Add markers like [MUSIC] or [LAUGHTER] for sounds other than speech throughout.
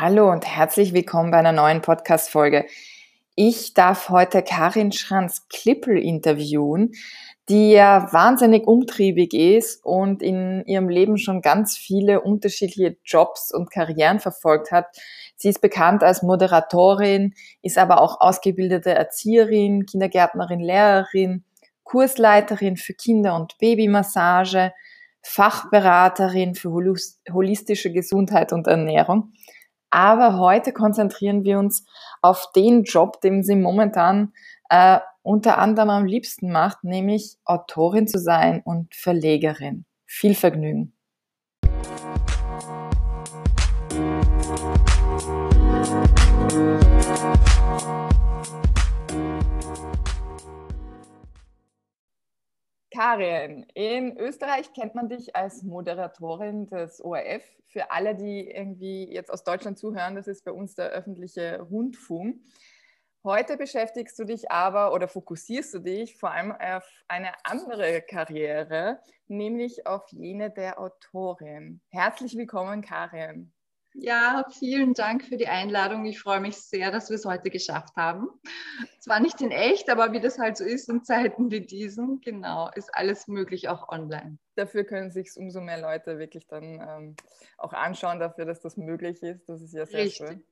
Hallo und herzlich willkommen bei einer neuen Podcast-Folge. Ich darf heute Karin Schranz-Klippel interviewen, die ja wahnsinnig umtriebig ist und in ihrem Leben schon ganz viele unterschiedliche Jobs und Karrieren verfolgt hat. Sie ist bekannt als Moderatorin, ist aber auch ausgebildete Erzieherin, Kindergärtnerin, Lehrerin, Kursleiterin für Kinder- und Babymassage, Fachberaterin für holistische Gesundheit und Ernährung. Aber heute konzentrieren wir uns auf den Job, den sie momentan äh, unter anderem am liebsten macht, nämlich Autorin zu sein und Verlegerin. Viel Vergnügen. Karin, in Österreich kennt man dich als Moderatorin des ORF. Für alle, die irgendwie jetzt aus Deutschland zuhören, das ist bei uns der öffentliche Rundfunk. Heute beschäftigst du dich aber oder fokussierst du dich vor allem auf eine andere Karriere, nämlich auf jene der Autorin. Herzlich willkommen, Karin. Ja, vielen Dank für die Einladung. Ich freue mich sehr, dass wir es heute geschafft haben. Zwar nicht in echt, aber wie das halt so ist in Zeiten wie diesen, genau, ist alles möglich auch online. Dafür können sich umso mehr Leute wirklich dann ähm, auch anschauen, dafür, dass das möglich ist. Das ist ja sehr Richtig. schön.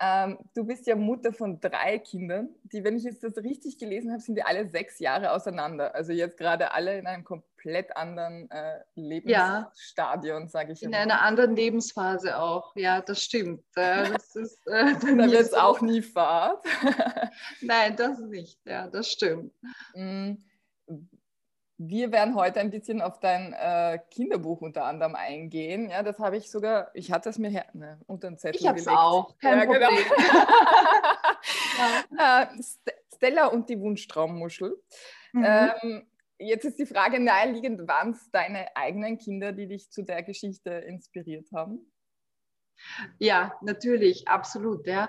Ähm, du bist ja Mutter von drei Kindern, die, wenn ich jetzt das richtig gelesen habe, sind die alle sechs Jahre auseinander. Also jetzt gerade alle in einem komplett anderen äh, Lebensstadion, ja. sage ich In immer. einer anderen Lebensphase auch, ja, das stimmt. Äh, [LAUGHS] das ist, äh, da wird es auch nie Fahrt. [LAUGHS] Nein, das nicht, ja, das stimmt. Mm, wir werden heute ein bisschen auf dein äh, Kinderbuch unter anderem eingehen. Ja, das habe ich sogar, ich hatte es mir her, ne, unter den Zettel Ich habe es auch, kein ja, genau. [LAUGHS] Ja. äh, Stella und die Wunschtraummuschel. Mhm. Ähm, jetzt ist die Frage naheliegend, waren es deine eigenen Kinder, die dich zu der Geschichte inspiriert haben? Ja, natürlich, absolut. Ja.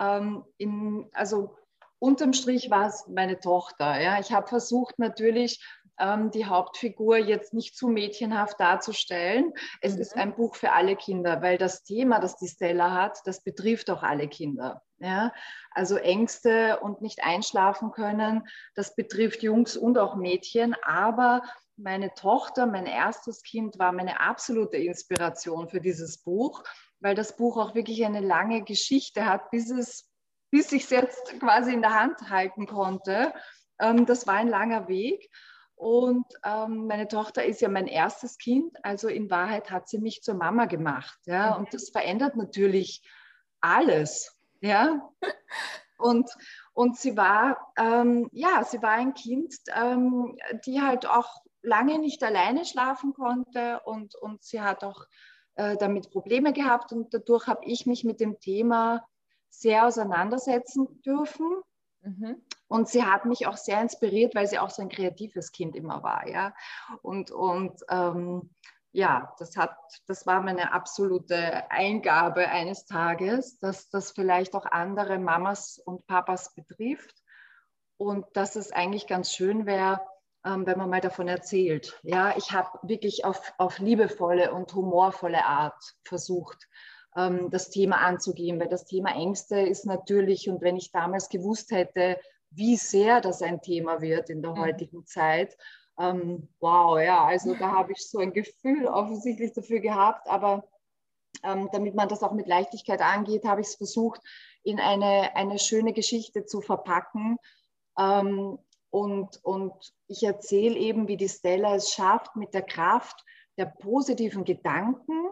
Ähm, in, also unterm Strich war es meine Tochter. Ja. Ich habe versucht natürlich ähm, die Hauptfigur jetzt nicht zu mädchenhaft darzustellen. Es mhm. ist ein Buch für alle Kinder, weil das Thema, das die Stella hat, das betrifft auch alle Kinder. Ja? Also Ängste und nicht einschlafen können, das betrifft Jungs und auch Mädchen, aber meine Tochter, mein erstes Kind, war meine absolute Inspiration für dieses Buch, weil das Buch auch wirklich eine lange Geschichte hat, bis es bis ich es jetzt quasi in der Hand halten konnte. Ähm, das war ein langer Weg. Und ähm, meine Tochter ist ja mein erstes Kind, also in Wahrheit hat sie mich zur Mama gemacht. Ja? Mhm. Und das verändert natürlich alles. Ja? [LAUGHS] Und, und sie war, ähm, ja, sie war ein Kind, ähm, die halt auch lange nicht alleine schlafen konnte und, und sie hat auch äh, damit Probleme gehabt und dadurch habe ich mich mit dem Thema sehr auseinandersetzen dürfen. Mhm. Und sie hat mich auch sehr inspiriert, weil sie auch so ein kreatives Kind immer war. Ja? Und, und ähm, ja, das, hat, das war meine absolute Eingabe eines Tages, dass das vielleicht auch andere Mamas und Papas betrifft und dass es eigentlich ganz schön wäre, ähm, wenn man mal davon erzählt. Ja, ich habe wirklich auf, auf liebevolle und humorvolle Art versucht, ähm, das Thema anzugehen, weil das Thema Ängste ist natürlich, und wenn ich damals gewusst hätte, wie sehr das ein Thema wird in der mhm. heutigen Zeit. Ähm, wow, ja, also da habe ich so ein Gefühl offensichtlich dafür gehabt, aber ähm, damit man das auch mit Leichtigkeit angeht, habe ich es versucht, in eine, eine schöne Geschichte zu verpacken. Ähm, und, und ich erzähle eben, wie die Stella es schafft, mit der Kraft der positiven Gedanken, mhm.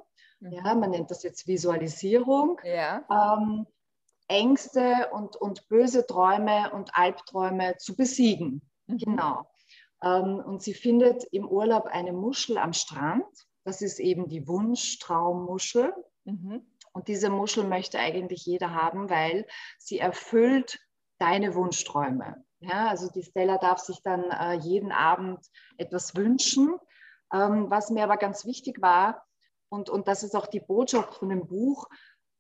Ja, man nennt das jetzt Visualisierung, ja. ähm, Ängste und, und böse Träume und Albträume zu besiegen. Mhm. Genau. Ähm, und sie findet im Urlaub eine Muschel am Strand. Das ist eben die Wunschtraummuschel. Mhm. Und diese Muschel möchte eigentlich jeder haben, weil sie erfüllt deine Wunschträume. Ja, also die Stella darf sich dann äh, jeden Abend etwas wünschen. Ähm, was mir aber ganz wichtig war, und, und das ist auch die Botschaft von dem Buch,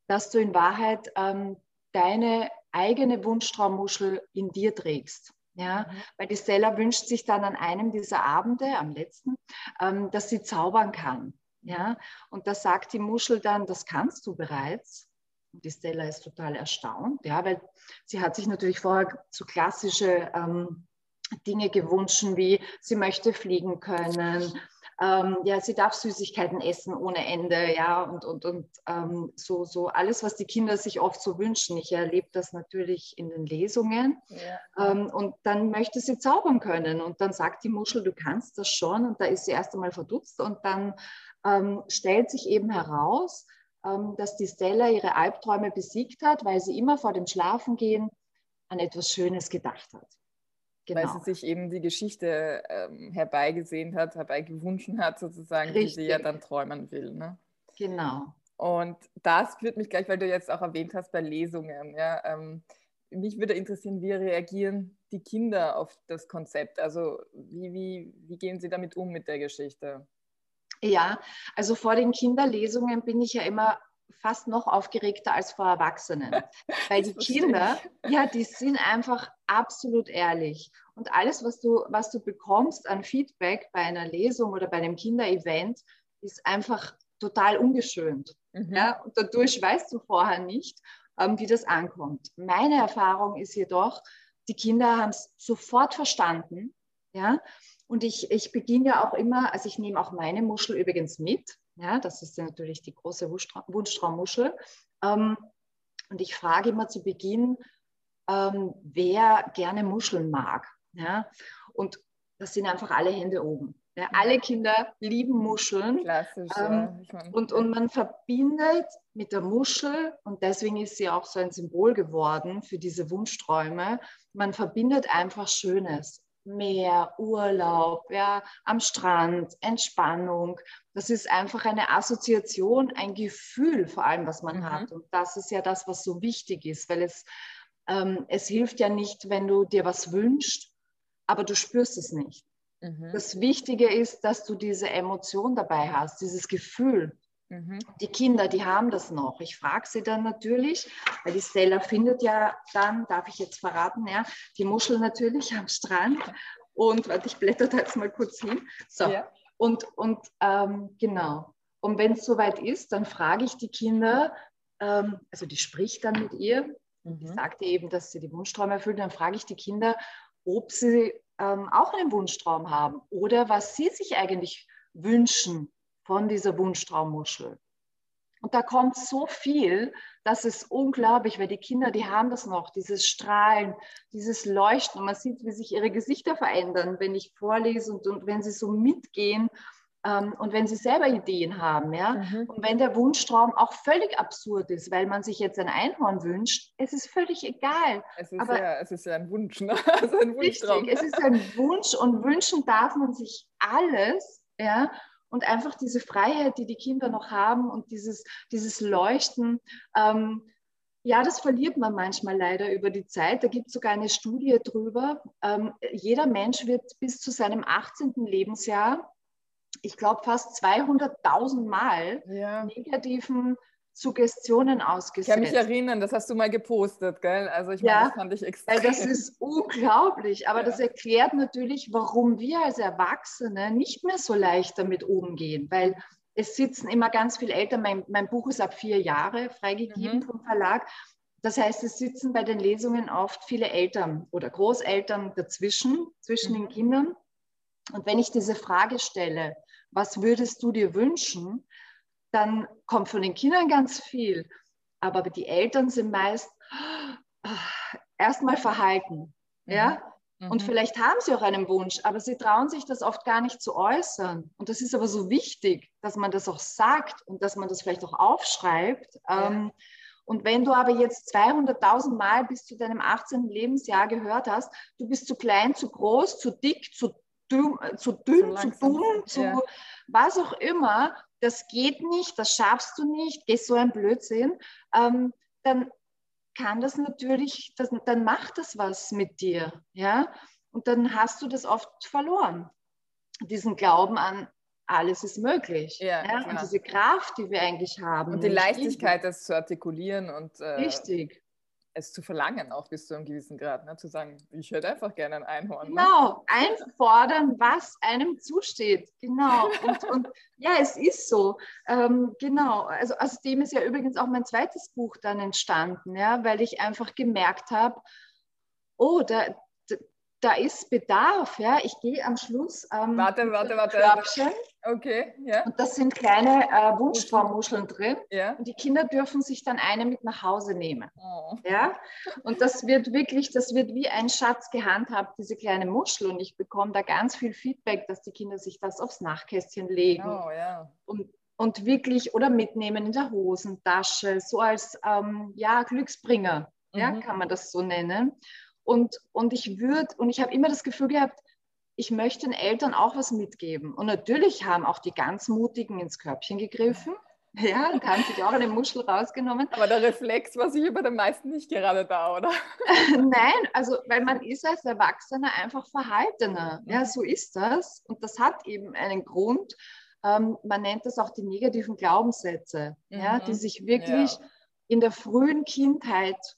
dass du in Wahrheit ähm, deine eigene Wunschtraummuschel in dir trägst. Ja, mhm. weil die Stella wünscht sich dann an einem dieser Abende, am letzten, ähm, dass sie zaubern kann. Ja, und da sagt die Muschel dann, das kannst du bereits. Die Stella ist total erstaunt, ja, weil sie hat sich natürlich vorher so klassische ähm, Dinge gewünscht, wie sie möchte fliegen können, ähm, ja, sie darf Süßigkeiten essen ohne Ende, ja, und, und, und ähm, so, so alles, was die Kinder sich oft so wünschen. Ich erlebe das natürlich in den Lesungen. Ja. Ähm, und dann möchte sie zaubern können. Und dann sagt die Muschel, du kannst das schon. Und da ist sie erst einmal verdutzt. Und dann ähm, stellt sich eben heraus, ähm, dass die Stella ihre Albträume besiegt hat, weil sie immer vor dem Schlafengehen an etwas Schönes gedacht hat. Genau. Weil sie sich eben die Geschichte ähm, herbeigesehen hat, herbeigewünscht hat, sozusagen, Richtig. die sie ja dann träumen will. Ne? Genau. Und das führt mich gleich, weil du jetzt auch erwähnt hast bei Lesungen. Ja, ähm, mich würde interessieren, wie reagieren die Kinder auf das Konzept? Also wie, wie, wie gehen sie damit um mit der Geschichte? Ja, also vor den Kinderlesungen bin ich ja immer fast noch aufgeregter als vor Erwachsenen. [LAUGHS] Weil die Kinder, ja, die sind einfach absolut ehrlich. Und alles, was du, was du bekommst an Feedback bei einer Lesung oder bei einem Kinderevent, ist einfach total ungeschönt. Mhm. Ja, und dadurch weißt du vorher nicht, ähm, wie das ankommt. Meine Erfahrung ist jedoch, die Kinder haben es sofort verstanden. Ja, und ich, ich beginne ja auch immer, also ich nehme auch meine Muschel übrigens mit. Ja, das ist natürlich die große Wunschtraummuschel. Ähm, und ich frage immer zu Beginn, ähm, wer gerne Muscheln mag. Ja? Und das sind einfach alle Hände oben. Ja, alle Kinder lieben Muscheln. Klassisch, ähm, ja. und, und man verbindet mit der Muschel, und deswegen ist sie auch so ein Symbol geworden für diese Wunschträume, man verbindet einfach Schönes. Meer, Urlaub, ja, am Strand, Entspannung. Das ist einfach eine Assoziation, ein Gefühl vor allem, was man mhm. hat. Und das ist ja das, was so wichtig ist, weil es, ähm, es hilft ja nicht, wenn du dir was wünschst, aber du spürst es nicht. Mhm. Das Wichtige ist, dass du diese Emotion dabei hast, dieses Gefühl. Mhm. Die Kinder, die haben das noch. Ich frage sie dann natürlich, weil die Stella findet ja dann, darf ich jetzt verraten, ja, die Muschel natürlich am Strand. Und warte, ich blätter da jetzt mal kurz hin. So. Ja. Und, und ähm, genau. Und wenn es soweit ist, dann frage ich die Kinder, ähm, also die spricht dann mit ihr, mhm. die sagt ihr eben, dass sie die Wunschträume erfüllt, dann frage ich die Kinder, ob sie ähm, auch einen Wunschtraum haben oder was sie sich eigentlich wünschen von dieser Wunschtraummuschel. Und da kommt so viel, das ist unglaublich, weil die Kinder, die haben das noch, dieses Strahlen, dieses Leuchten. Und man sieht, wie sich ihre Gesichter verändern, wenn ich vorlese und, und wenn sie so mitgehen ähm, und wenn sie selber Ideen haben. Ja? Mhm. Und wenn der Wunschtraum auch völlig absurd ist, weil man sich jetzt ein Einhorn wünscht, es ist völlig egal. Es ist, Aber ja, es ist ja ein Wunsch, ne? [LAUGHS] also ein Wunschtraum. Richtig, es ist ein Wunsch und wünschen darf man sich alles. Ja? Und einfach diese Freiheit, die die Kinder noch haben und dieses, dieses Leuchten. Ähm, ja, das verliert man manchmal leider über die Zeit. Da gibt es sogar eine Studie drüber. Ähm, jeder Mensch wird bis zu seinem 18. Lebensjahr, ich glaube fast 200.000 Mal ja. negativen Suggestionen ausgesetzt. Ich kann mich erinnern, das hast du mal gepostet, gell? Also ich meine, ja, das fand ich extrem. Das ist unglaublich, aber ja. das erklärt natürlich, warum wir als Erwachsene nicht mehr so leicht damit umgehen, weil es sitzen immer ganz viele Eltern, mein, mein Buch ist ab vier Jahre freigegeben mhm. vom Verlag. Das heißt, es sitzen bei den Lesungen oft viele Eltern oder Großeltern dazwischen, zwischen mhm. den Kindern. Und wenn ich diese Frage stelle, was würdest du dir wünschen, dann kommt von den Kindern ganz viel. Aber die Eltern sind meist äh, erstmal verhalten. Mhm. Ja? Mhm. Und vielleicht haben sie auch einen Wunsch, aber sie trauen sich das oft gar nicht zu äußern. Und das ist aber so wichtig, dass man das auch sagt und dass man das vielleicht auch aufschreibt. Ja. Ähm, und wenn du aber jetzt 200.000 Mal bis zu deinem 18. Lebensjahr gehört hast, du bist zu klein, zu groß, zu dick, zu dünn, äh, zu, dünn, zu, zu dumm, zu ja. was auch immer, das geht nicht, das schaffst du nicht, geh so ein Blödsinn, ähm, dann kann das natürlich, das, dann macht das was mit dir, ja, und dann hast du das oft verloren, diesen Glauben an alles ist möglich. Ja, ja? Und diese Kraft, die wir eigentlich haben. Und die Leichtigkeit, das zu artikulieren und äh, richtig. Es zu verlangen, auch bis zu einem gewissen Grad, ne? zu sagen, ich hätte einfach gerne ein Einhorn. Ne? Genau, einfordern, was einem zusteht. Genau. Und, [LAUGHS] und ja, es ist so. Ähm, genau. Also aus dem ist ja übrigens auch mein zweites Buch dann entstanden, ja, weil ich einfach gemerkt habe, oh, da, da ist Bedarf. Ja? Ich gehe am Schluss. Ähm, warte, warte, warte. Körbchen, okay, ja. Und das sind kleine äh, Wunschtraummuscheln drin. Ja. Und die Kinder dürfen sich dann eine mit nach Hause nehmen. Oh. Ja? Und das wird wirklich, das wird wie ein Schatz gehandhabt, diese kleine Muschel. Und ich bekomme da ganz viel Feedback, dass die Kinder sich das aufs Nachkästchen legen. Oh, ja. Und und wirklich oder mitnehmen in der Hosentasche, so als ähm, ja, Glücksbringer, mhm. ja, kann man das so nennen. Und, und ich würde, und ich habe immer das Gefühl gehabt, ich möchte den Eltern auch was mitgeben. Und natürlich haben auch die ganz Mutigen ins Körbchen gegriffen. Ja, [LAUGHS] und haben sich auch eine Muschel rausgenommen. Aber der Reflex war sicher bei den meisten nicht gerade da, oder? [LAUGHS] Nein, also weil man ist als Erwachsener einfach verhaltener. Ja, mhm. so ist das. Und das hat eben einen Grund. Ähm, man nennt das auch die negativen Glaubenssätze, mhm. ja, die sich wirklich ja. in der frühen Kindheit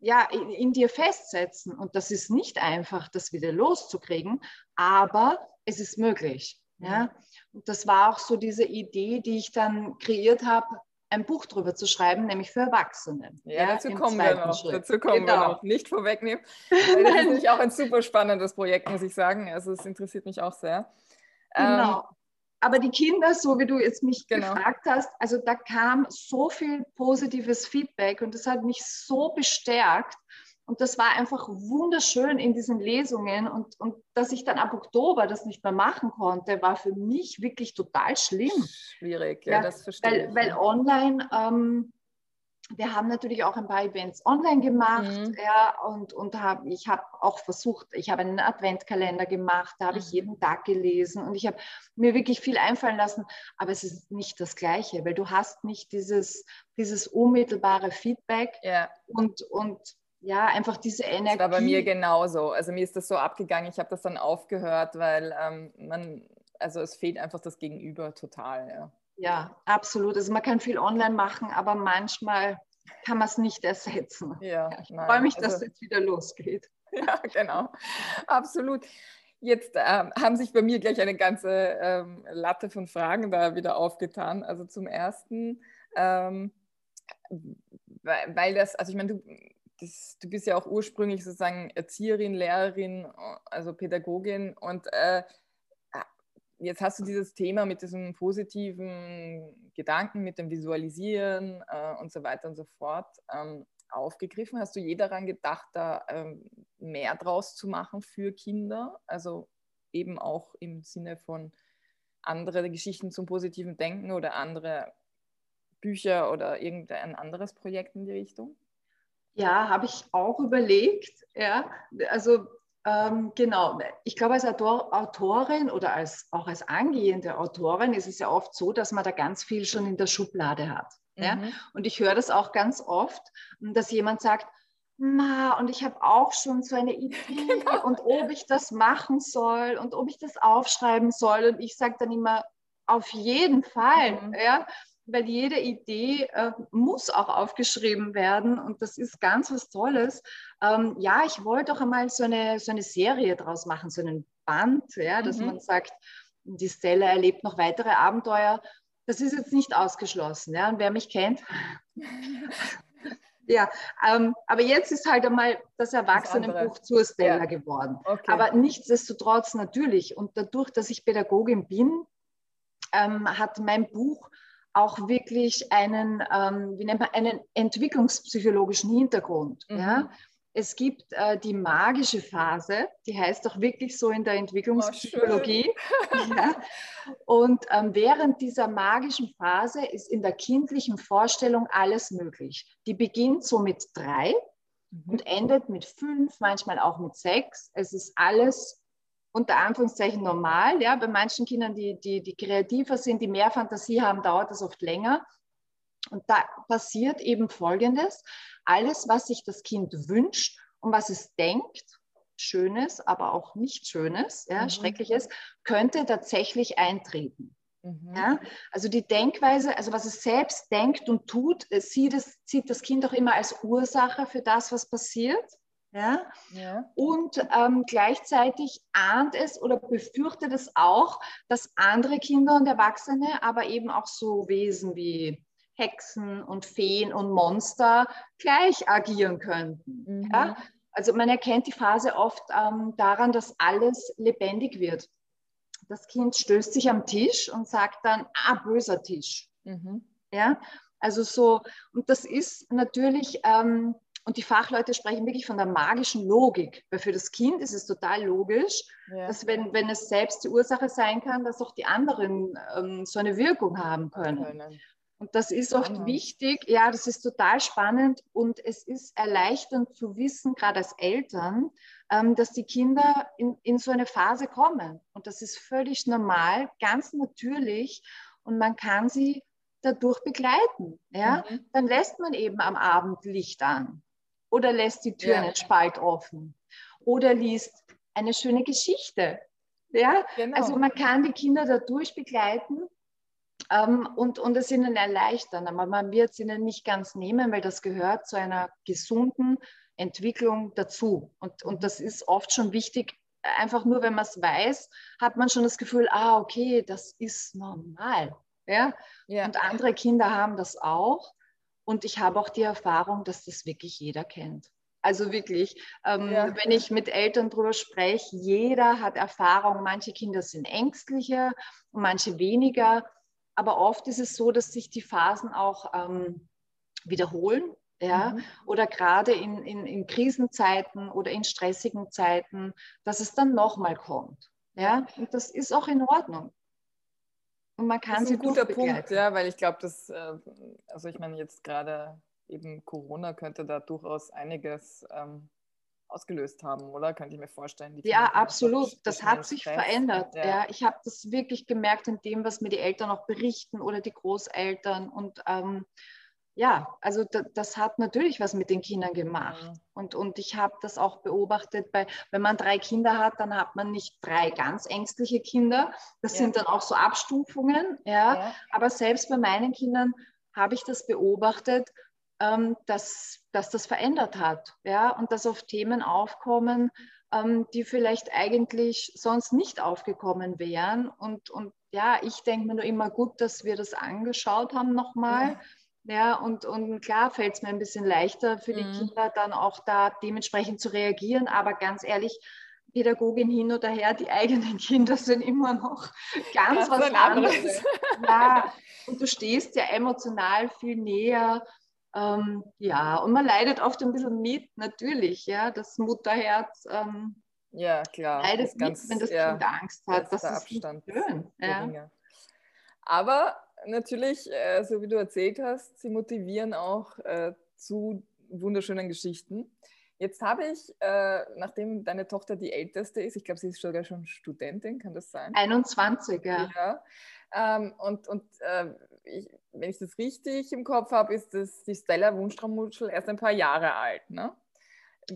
ja, in, in, dir festsetzen. Und das ist nicht einfach, das wieder loszukriegen, aber es ist möglich. Ja? Und das war auch so diese Idee, die ich dann kreiert habe, ein Buch darüber zu schreiben, nämlich für Erwachsene. Ja, ja dazu kommen wir noch. Schritt. Dazu kommen genau. wir noch. Nicht vorwegnehmen. [LAUGHS] das ist nämlich auch ein super spannendes Projekt, muss ich sagen. Also es interessiert mich auch sehr. Genau. Ähm, aber die Kinder, so wie du jetzt mich genau. gefragt hast, also da kam so viel positives Feedback und das hat mich so bestärkt. Und das war einfach wunderschön in diesen Lesungen. Und, und dass ich dann ab Oktober das nicht mehr machen konnte, war für mich wirklich total schlimm. Schwierig, ja, ja das verstehe weil, ich. Weil online ähm, wir haben natürlich auch ein paar Events online gemacht, mhm. ja, und, und hab, ich habe auch versucht, ich habe einen Adventkalender gemacht, da habe ich mhm. jeden Tag gelesen und ich habe mir wirklich viel einfallen lassen, aber es ist nicht das Gleiche, weil du hast nicht dieses, dieses unmittelbare Feedback ja. und, und ja, einfach diese Energie. Das war bei mir genauso. Also mir ist das so abgegangen, ich habe das dann aufgehört, weil ähm, man, also es fehlt einfach das Gegenüber total, ja. Ja, absolut. Also man kann viel online machen, aber manchmal kann man es nicht ersetzen. Ja, ich nein, freue mich, dass also, es jetzt wieder losgeht. [LAUGHS] Ja, genau. Absolut. Jetzt ähm, haben sich bei mir gleich eine ganze ähm, Latte von Fragen da wieder aufgetan. Also zum ersten, ähm, weil, weil, das, also ich meine, du, das, du bist ja auch ursprünglich sozusagen Erzieherin, Lehrerin, also Pädagogin und äh, jetzt hast du dieses Thema mit diesem positiven Gedanken, mit dem Visualisieren äh, und so weiter und so fort ähm, aufgegriffen. Hast du je daran gedacht, da ähm, mehr draus zu machen für Kinder? Also eben auch im Sinne von andere Geschichten zum positiven Denken oder andere Bücher oder irgendein anderes Projekt in die Richtung? Ja, habe ich auch überlegt. Ja, also ähm, genau, ich glaube, als Autor, Autorin oder als, auch als angehende Autorin ist es ja oft so, dass man da ganz viel schon in der Schublade hat. Mhm. Ja? Und ich höre das auch ganz oft, dass jemand sagt, Ma, und ich habe auch schon so eine Idee [LAUGHS] genau. und ob ich das machen soll und ob ich das aufschreiben soll. Und ich sage dann immer, auf jeden Fall. Mhm. Ja? Weil jede Idee äh, muss auch aufgeschrieben werden und das ist ganz was Tolles. Ähm, ja, ich wollte auch einmal so eine, so eine Serie draus machen, so einen Band, ja, dass mhm. man sagt, die Stella erlebt noch weitere Abenteuer. Das ist jetzt nicht ausgeschlossen. Ja, und wer mich kennt, [LAUGHS] ja, ähm, aber jetzt ist halt einmal das Erwachsenenbuch zur Stella ja. geworden. Okay. Aber nichtsdestotrotz natürlich. Und dadurch, dass ich Pädagogin bin, ähm, hat mein Buch auch wirklich einen, ähm, wie nennt man, einen entwicklungspsychologischen Hintergrund. Mhm. Ja? Es gibt äh, die magische Phase, die heißt auch wirklich so in der Entwicklungspsychologie. Oh, ja. Und ähm, während dieser magischen Phase ist in der kindlichen Vorstellung alles möglich. Die beginnt so mit drei mhm. und endet mit fünf, manchmal auch mit sechs. Es ist alles unter Anführungszeichen normal. Ja, bei manchen Kindern, die, die, die kreativer sind, die mehr Fantasie haben, dauert das oft länger. Und da passiert eben Folgendes. Alles, was sich das Kind wünscht und was es denkt, Schönes, aber auch nicht Schönes, ja, mhm. Schreckliches, könnte tatsächlich eintreten. Mhm. Ja? Also die Denkweise, also was es selbst denkt und tut, sieht, es, sieht das Kind auch immer als Ursache für das, was passiert. Ja? ja. Und ähm, gleichzeitig ahnt es oder befürchtet es auch, dass andere Kinder und Erwachsene, aber eben auch so Wesen wie Hexen und Feen und Monster gleich agieren könnten. Mhm. Ja? Also man erkennt die Phase oft ähm, daran, dass alles lebendig wird. Das Kind stößt sich am Tisch und sagt dann, ah, böser Tisch. Mhm. Ja, also so, und das ist natürlich, ähm, und die Fachleute sprechen wirklich von der magischen Logik, weil für das Kind ist es total logisch, ja. dass wenn, wenn es selbst die Ursache sein kann, dass auch die anderen ähm, so eine Wirkung haben können. können. Und das ist oft wichtig, ja, das ist total spannend und es ist erleichternd zu wissen, gerade als Eltern, ähm, dass die Kinder in, in so eine Phase kommen. Und das ist völlig normal, ganz natürlich und man kann sie dadurch begleiten. Ja? Mhm. Dann lässt man eben am Abend Licht an oder lässt die Tür ja. einen Spalt offen oder liest eine schöne Geschichte. Ja? Genau. Also man kann die Kinder dadurch begleiten ähm, und, und es ihnen erleichtern. Aber man wird es ihnen nicht ganz nehmen, weil das gehört zu einer gesunden Entwicklung dazu. Und, und das ist oft schon wichtig. Einfach nur, wenn man es weiß, hat man schon das Gefühl, ah, okay, das ist normal. Ja? ja? Und andere Kinder haben das auch. Und ich habe auch die Erfahrung, dass das wirklich jeder kennt. Also wirklich, ähm, ja. wenn ich mit Eltern darüber spreche, jeder hat Erfahrung. Manche Kinder sind ängstlicher und manche weniger. Aber oft ist es so, dass sich die Phasen auch ähm, wiederholen. Ja, mhm. oder gerade in, in, in Krisenzeiten oder in stressigen Zeiten, dass es dann nochmal kommt. Ja, und das ist auch in Ordnung. Und man kann das ist ein guter Punkt, ja, weil ich glaube, dass, äh, also ich meine, jetzt gerade eben Corona könnte da durchaus einiges ähm, ausgelöst haben, oder? Könnte ich mir vorstellen. ja, absolut. Das hat sich Stress. verändert. Ja. ja. ich habe das wirklich gemerkt in dem, was mir die Eltern auch berichten oder die Großeltern. Und ähm, ja, also da, das hat natürlich was mit den Kindern gemacht. Mhm. Und, und ich habe das auch beobachtet, bei, wenn man drei Kinder hat, dann hat man nicht drei ganz ängstliche Kinder. Das ja. sind dann auch so Abstufungen. Ja. ja. Aber selbst bei meinen Kindern habe ich das beobachtet ähm, dass, dass das verändert hat. Ja? Und dass oft Themen aufkommen, ähm, die vielleicht eigentlich sonst nicht aufgekommen wären. Und, und ja, ich denke mir nur immer gut, dass wir das angeschaut haben nochmal. Ja. Ja, und, und klar fällt es mir ein bisschen leichter für die mhm. Kinder dann auch da dementsprechend zu reagieren. Aber ganz ehrlich, Pädagogin hin oder her, die [LAUGHS] eigenen Kinder sind immer noch [LAUGHS] ganz das was anderes. [LAUGHS] Ja, und du stehst ja emotional viel näher ähm, ja, und man leidet oft ein bisschen mit, natürlich, ja, das Mutterherz ähm, ja, klar. leidet mit, ganz, wenn das ja, Kind Angst hat. Das ist Abstand schön. Ja. Aber natürlich, äh, so wie du erzählt hast, sie motivieren auch äh, zu wunderschönen Geschichten. Jetzt habe ich, äh, nachdem deine Tochter die älteste ist, ich glaube, sie ist sogar schon Studentin, kann das sein? 21, ja. ja ähm, und und äh, ich, wenn ich das richtig im Kopf habe, ist das die Stella Wunschtraummuschel erst ein paar Jahre alt, ne?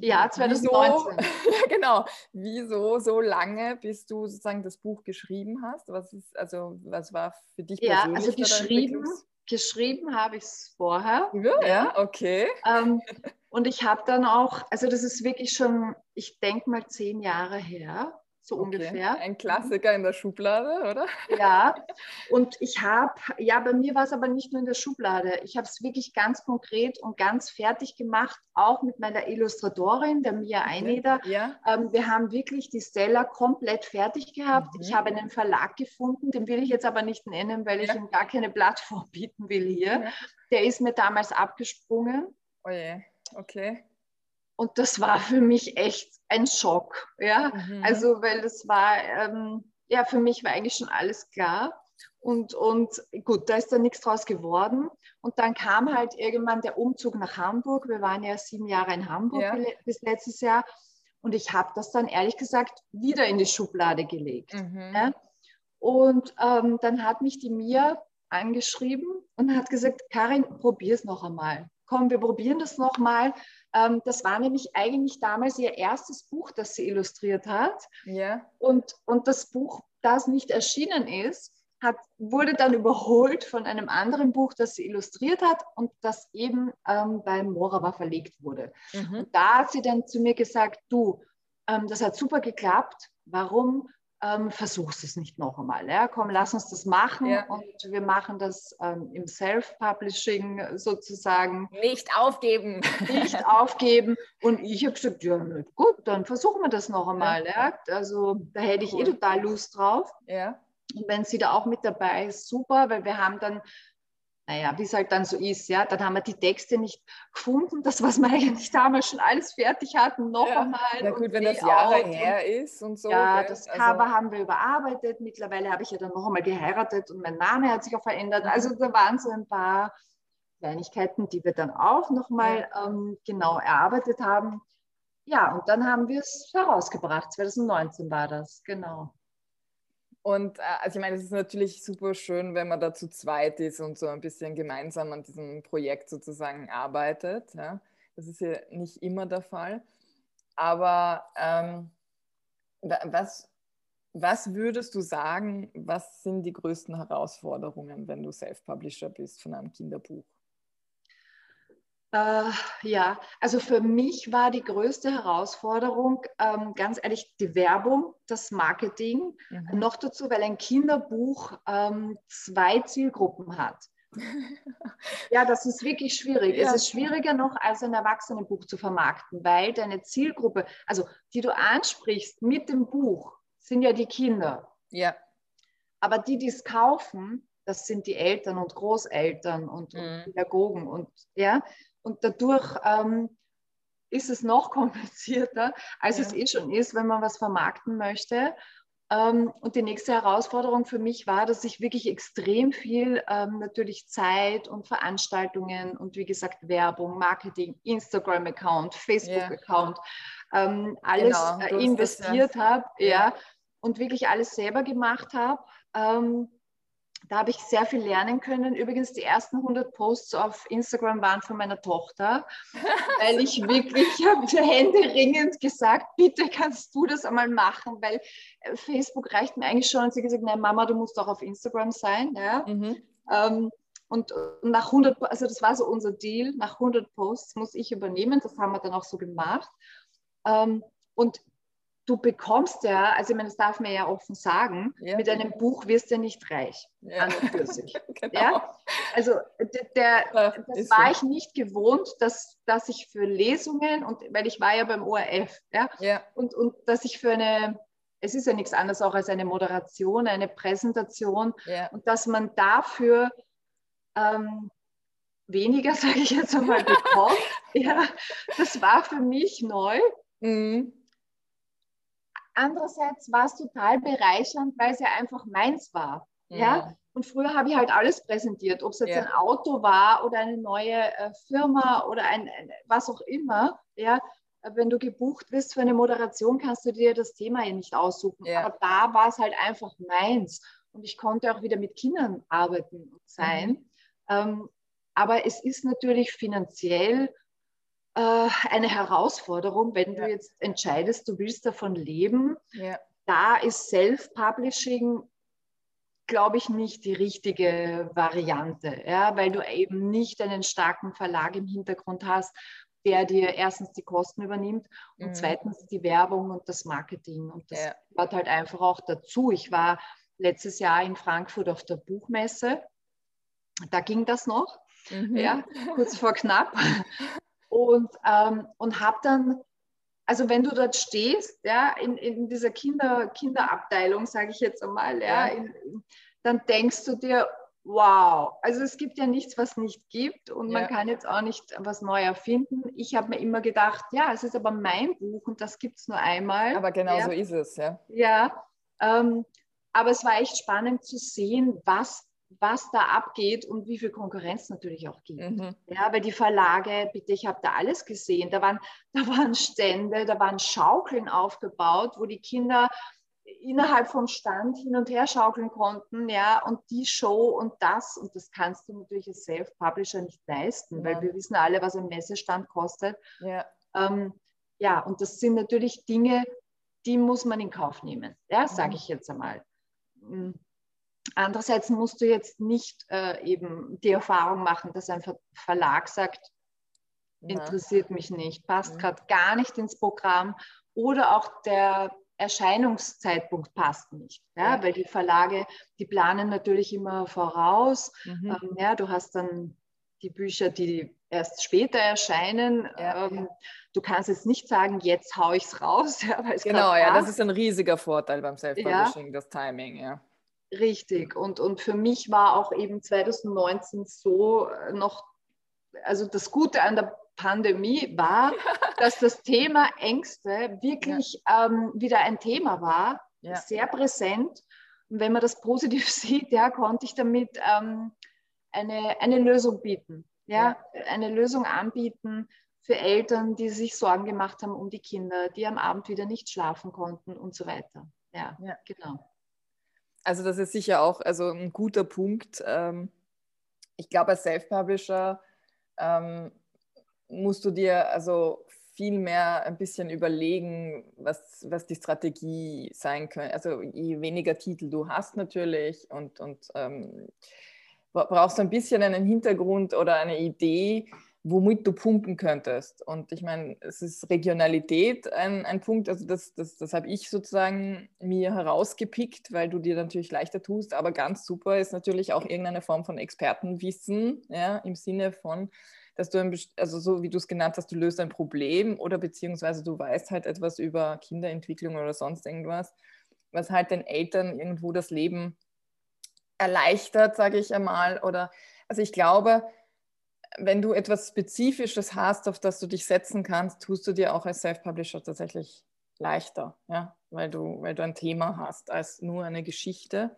Ja, 2019. Wieso, ja, [LAUGHS] genau. Wieso so lange, bis du sozusagen das Buch geschrieben hast? Was ist, also, was war für dich persönlich? Ja, also geschrieben, geschrieben habe ich es vorher. Ja, ja okay. Ähm, [LAUGHS] und ich habe dann auch, also das ist wirklich schon, ich denke mal zehn Jahre her, so okay. ungefähr. Ein Klassiker in der Schublade, oder? Ja, [LAUGHS] und ich habe, ja, bei mir war es aber nicht nur in der Schublade. Ich habe es wirklich ganz konkret und ganz fertig gemacht, auch mit meiner Illustratorin, der Mia Eineder. Ja. Ähm, wir haben wirklich die Stella komplett fertig gehabt. Mhm. Ich habe einen Verlag gefunden, den will ich jetzt aber nicht nennen, weil ja. ich ihm gar keine Plattform [LAUGHS] bieten will hier. Ja. Der ist mir damals abgesprungen. Oh je, okay. Und das war für mich echt ein Schock. Ja? Mhm. Also, weil das war, ähm, ja, für mich war eigentlich schon alles klar. Und, und gut, da ist dann nichts draus geworden. Und dann kam halt irgendwann der Umzug nach Hamburg. Wir waren ja sieben Jahre in Hamburg ja. bis letztes Jahr. Und ich habe das dann ehrlich gesagt wieder in die Schublade gelegt. Mhm. Ja? Und ähm, dann hat mich die Mia angeschrieben und hat gesagt, Karin, probier es noch einmal komm, wir probieren das nochmal. Ähm, das war nämlich eigentlich damals ihr erstes Buch, das sie illustriert hat. Ja. Und, und das Buch, das nicht erschienen ist, hat, wurde dann überholt von einem anderen Buch, das sie illustriert hat und das eben ähm, beim Morava verlegt wurde. Mhm. Und da hat sie dann zu mir gesagt, du, ähm, das hat super geklappt, warum ähm, versuchst es nicht noch einmal. Ja? Komm, lass uns das machen ja. und wir machen das ähm, im Self-Publishing sozusagen. Nicht aufgeben. [LAUGHS] Nicht aufgeben. Und ich habe gesagt, ja, gut, dann versuchen wir das noch einmal. Ja. ja? Also da hätte ich eh cool. eh total Lust drauf. Ja. Und wenn sie da auch mit dabei ist, super, weil wir haben dann, naja, wie es halt dann so ist, ja, dann haben wir die Texte nicht gefunden, das, was wir [LAUGHS] eigentlich damals schon alles fertig hatten, noch ja. einmal. Ja gut, wenn das Jahre her ist und so. Ja, das also Cover haben wir überarbeitet. Mittlerweile habe ich ja dann noch einmal geheiratet und mein Name hat sich auch verändert. Also mhm. da waren so ein paar Kleinigkeiten, die wir dann auch nochmal ja. ähm, genau erarbeitet haben. Ja, und dann haben wir es herausgebracht. 2019 war das, genau. Und äh, also ich meine, es ist natürlich super schön, wenn man da zu zweit ist und so ein bisschen gemeinsam an diesem Projekt sozusagen arbeitet. Ja? Das ist ja nicht immer der Fall. Aber ähm, was, was würdest du sagen, was sind die größten Herausforderungen, wenn du Self-Publisher bist von einem Kinderbuch? Äh, ja, also für mich war die größte Herausforderung, ähm, ganz ehrlich, die Werbung, das Marketing. Mhm. Noch dazu, weil ein Kinderbuch ähm, zwei Zielgruppen hat. [LAUGHS] ja, das ist wirklich schwierig. Ja. Es ist schwieriger noch als ein Erwachsenenbuch zu vermarkten, weil deine Zielgruppe, also die du ansprichst mit dem Buch, sind ja die Kinder. Ja. Aber die, die es kaufen, das sind die Eltern und Großeltern und, mhm. und Pädagogen und ja. Und dadurch ähm, ist es noch [LAUGHS] komplizierter, als ja. es eh schon ist, wenn man was vermarkten möchte. Ähm, und die nächste Herausforderung für mich war, dass ich wirklich extrem viel ähm, natürlich Zeit und Veranstaltungen und wie gesagt Werbung, Marketing, Instagram-Account, Facebook-Account, ja. ähm, alles genau, äh, investiert habe ja. ja. und wirklich alles selber gemacht habe. Da habe ich sehr viel lernen können. Übrigens, die ersten 100 Posts auf Instagram waren von meiner Tochter, [LAUGHS] weil ich wirklich, ich habe händeringend gesagt, bitte kannst du das einmal machen, weil äh, Facebook reicht mir eigentlich schon. Und sie hat gesagt, nein, Mama, du musst auch auf Instagram sein. Ja? Mhm. Ähm, und nach 100, also das war so unser Deal, nach 100 Posts muss ich übernehmen. Das haben wir dann auch so gemacht. Ähm, und du bekommst ja, also ich meine, das darf man ja offen sagen, ja. mit einem Buch wirst du ja nicht reich ja. [LAUGHS] genau. ja? Also der, der das war so. ich nicht gewohnt, dass, dass ich für Lesungen und weil ich war ja beim ORF, ja, ja. Und, und dass ich für eine, es ist ja nichts anderes auch als eine Moderation, eine Präsentation ja. und dass man dafür ähm, weniger, [LAUGHS] sage ich jetzt einmal, bekommt, [LAUGHS] ja, das war für mich neu. Mhm. Andererseits war es total bereichernd, weil es ja einfach meins war. Mhm. Ja? Und früher habe ich halt alles präsentiert, ob es jetzt ja. ein Auto war oder eine neue äh, Firma oder ein, ein, was auch immer. Ja? Wenn du gebucht bist für eine Moderation, kannst du dir das Thema ja nicht aussuchen. Ja. Aber da war es halt einfach meins. Und ich konnte auch wieder mit Kindern arbeiten und sein. Mhm. Ähm, aber es ist natürlich finanziell äh, eine Herausforderung, wenn ja. du jetzt entscheidest, du willst davon leben. Ja. Da ist Self-Publishing, glaube ich, nicht die richtige Variante, ja, weil du eben nicht einen starken Verlag im Hintergrund hast, der dir erstens die Kosten übernimmt und mhm. zweitens die Werbung und das Marketing. Und das ja. gehört halt einfach auch dazu. Ich war letztes Jahr in Frankfurt auf der Buchmesse. Da ging das noch, mhm. ja, [LAUGHS] kurz vor knapp und, ähm, und habe dann, also wenn du dort stehst, ja, in, in dieser Kinder, Kinderabteilung, sage ich jetzt einmal, ja, in, dann denkst du dir, wow, also es gibt ja nichts, was nicht gibt und ja. man kann jetzt auch nicht was neu erfinden. Ich habe mir immer gedacht, ja, es ist aber mein Buch und das gibt es nur einmal. Aber genau ja. so ist es, ja. Ja, ähm, aber es war echt spannend zu sehen, was was da abgeht und wie viel Konkurrenz natürlich auch gibt. Mhm. Ja, weil die Verlage, bitte, ich habe da alles gesehen. Da waren, [LAUGHS] da waren Stände, da waren Schaukeln aufgebaut, wo die Kinder innerhalb vom Stand hin und her schaukeln konnten, ja, und die Show und das, und das kannst du natürlich als Self-Publisher nicht leisten, ja. weil wir wissen alle, was ein Messestand kostet. Ja. Ähm, ja, und das sind natürlich Dinge, die muss man in Kauf nehmen, ja, sage mhm. ich jetzt einmal. Mm. Andererseits musst du jetzt nicht äh, eben die Erfahrung machen, dass ein Verlag sagt, interessiert mich nicht, passt mhm. gerade gar nicht ins Programm oder auch der Erscheinungszeitpunkt passt nicht, ja, ja, weil die Verlage, die planen natürlich immer voraus. Mhm. Ähm, ja, du hast dann die Bücher, die erst später erscheinen. Ja. Ähm, du kannst jetzt nicht sagen, jetzt haue ich es raus. [LAUGHS] Ja, genau, ja, das ist ein riesiger Vorteil beim Self-Publishing, das Timing, ja. Richtig. Und, und für mich war auch eben 2019 so äh, noch, also das Gute an der Pandemie war, [LAUGHS] dass das Thema Ängste wirklich ja. ähm, wieder ein Thema war, ja. sehr präsent. Und wenn man das positiv [LAUGHS] sieht, ja, konnte ich damit ähm, eine, eine Lösung bieten. Ja, ja, eine Lösung anbieten für Eltern, die sich Sorgen gemacht haben um die Kinder, die am Abend wieder nicht schlafen konnten und so weiter. Ja, ja. genau. Also das ist sicher auch also ein guter Punkt. Ähm, ich glaube, als Self-Publisher ähm, musst du dir also viel mehr ein bisschen überlegen, was, was die Strategie sein könnte. Also je weniger Titel du hast natürlich und, und ähm, brauchst ein bisschen einen Hintergrund oder eine Idee, womit du punkten könntest. Und ich meine, es ist Regionalität ein, ein Punkt, also das, das, das habe ich sozusagen mir herausgepickt, weil du dir natürlich leichter tust, aber ganz super ist natürlich auch irgendeine Form von Expertenwissen, ja, im Sinne von, dass du, ein, also so wie du es genannt hast, du löst ein Problem oder beziehungsweise du weißt halt etwas über Kinderentwicklung oder sonst irgendwas, was halt den Eltern irgendwo das Leben erleichtert, sage ich einmal. Oder also ich glaube, wenn du etwas Spezifisches hast, auf das du dich setzen kannst, tust du dir auch als Self-Publisher tatsächlich leichter, ja, weil du, weil du ein Thema hast als nur eine Geschichte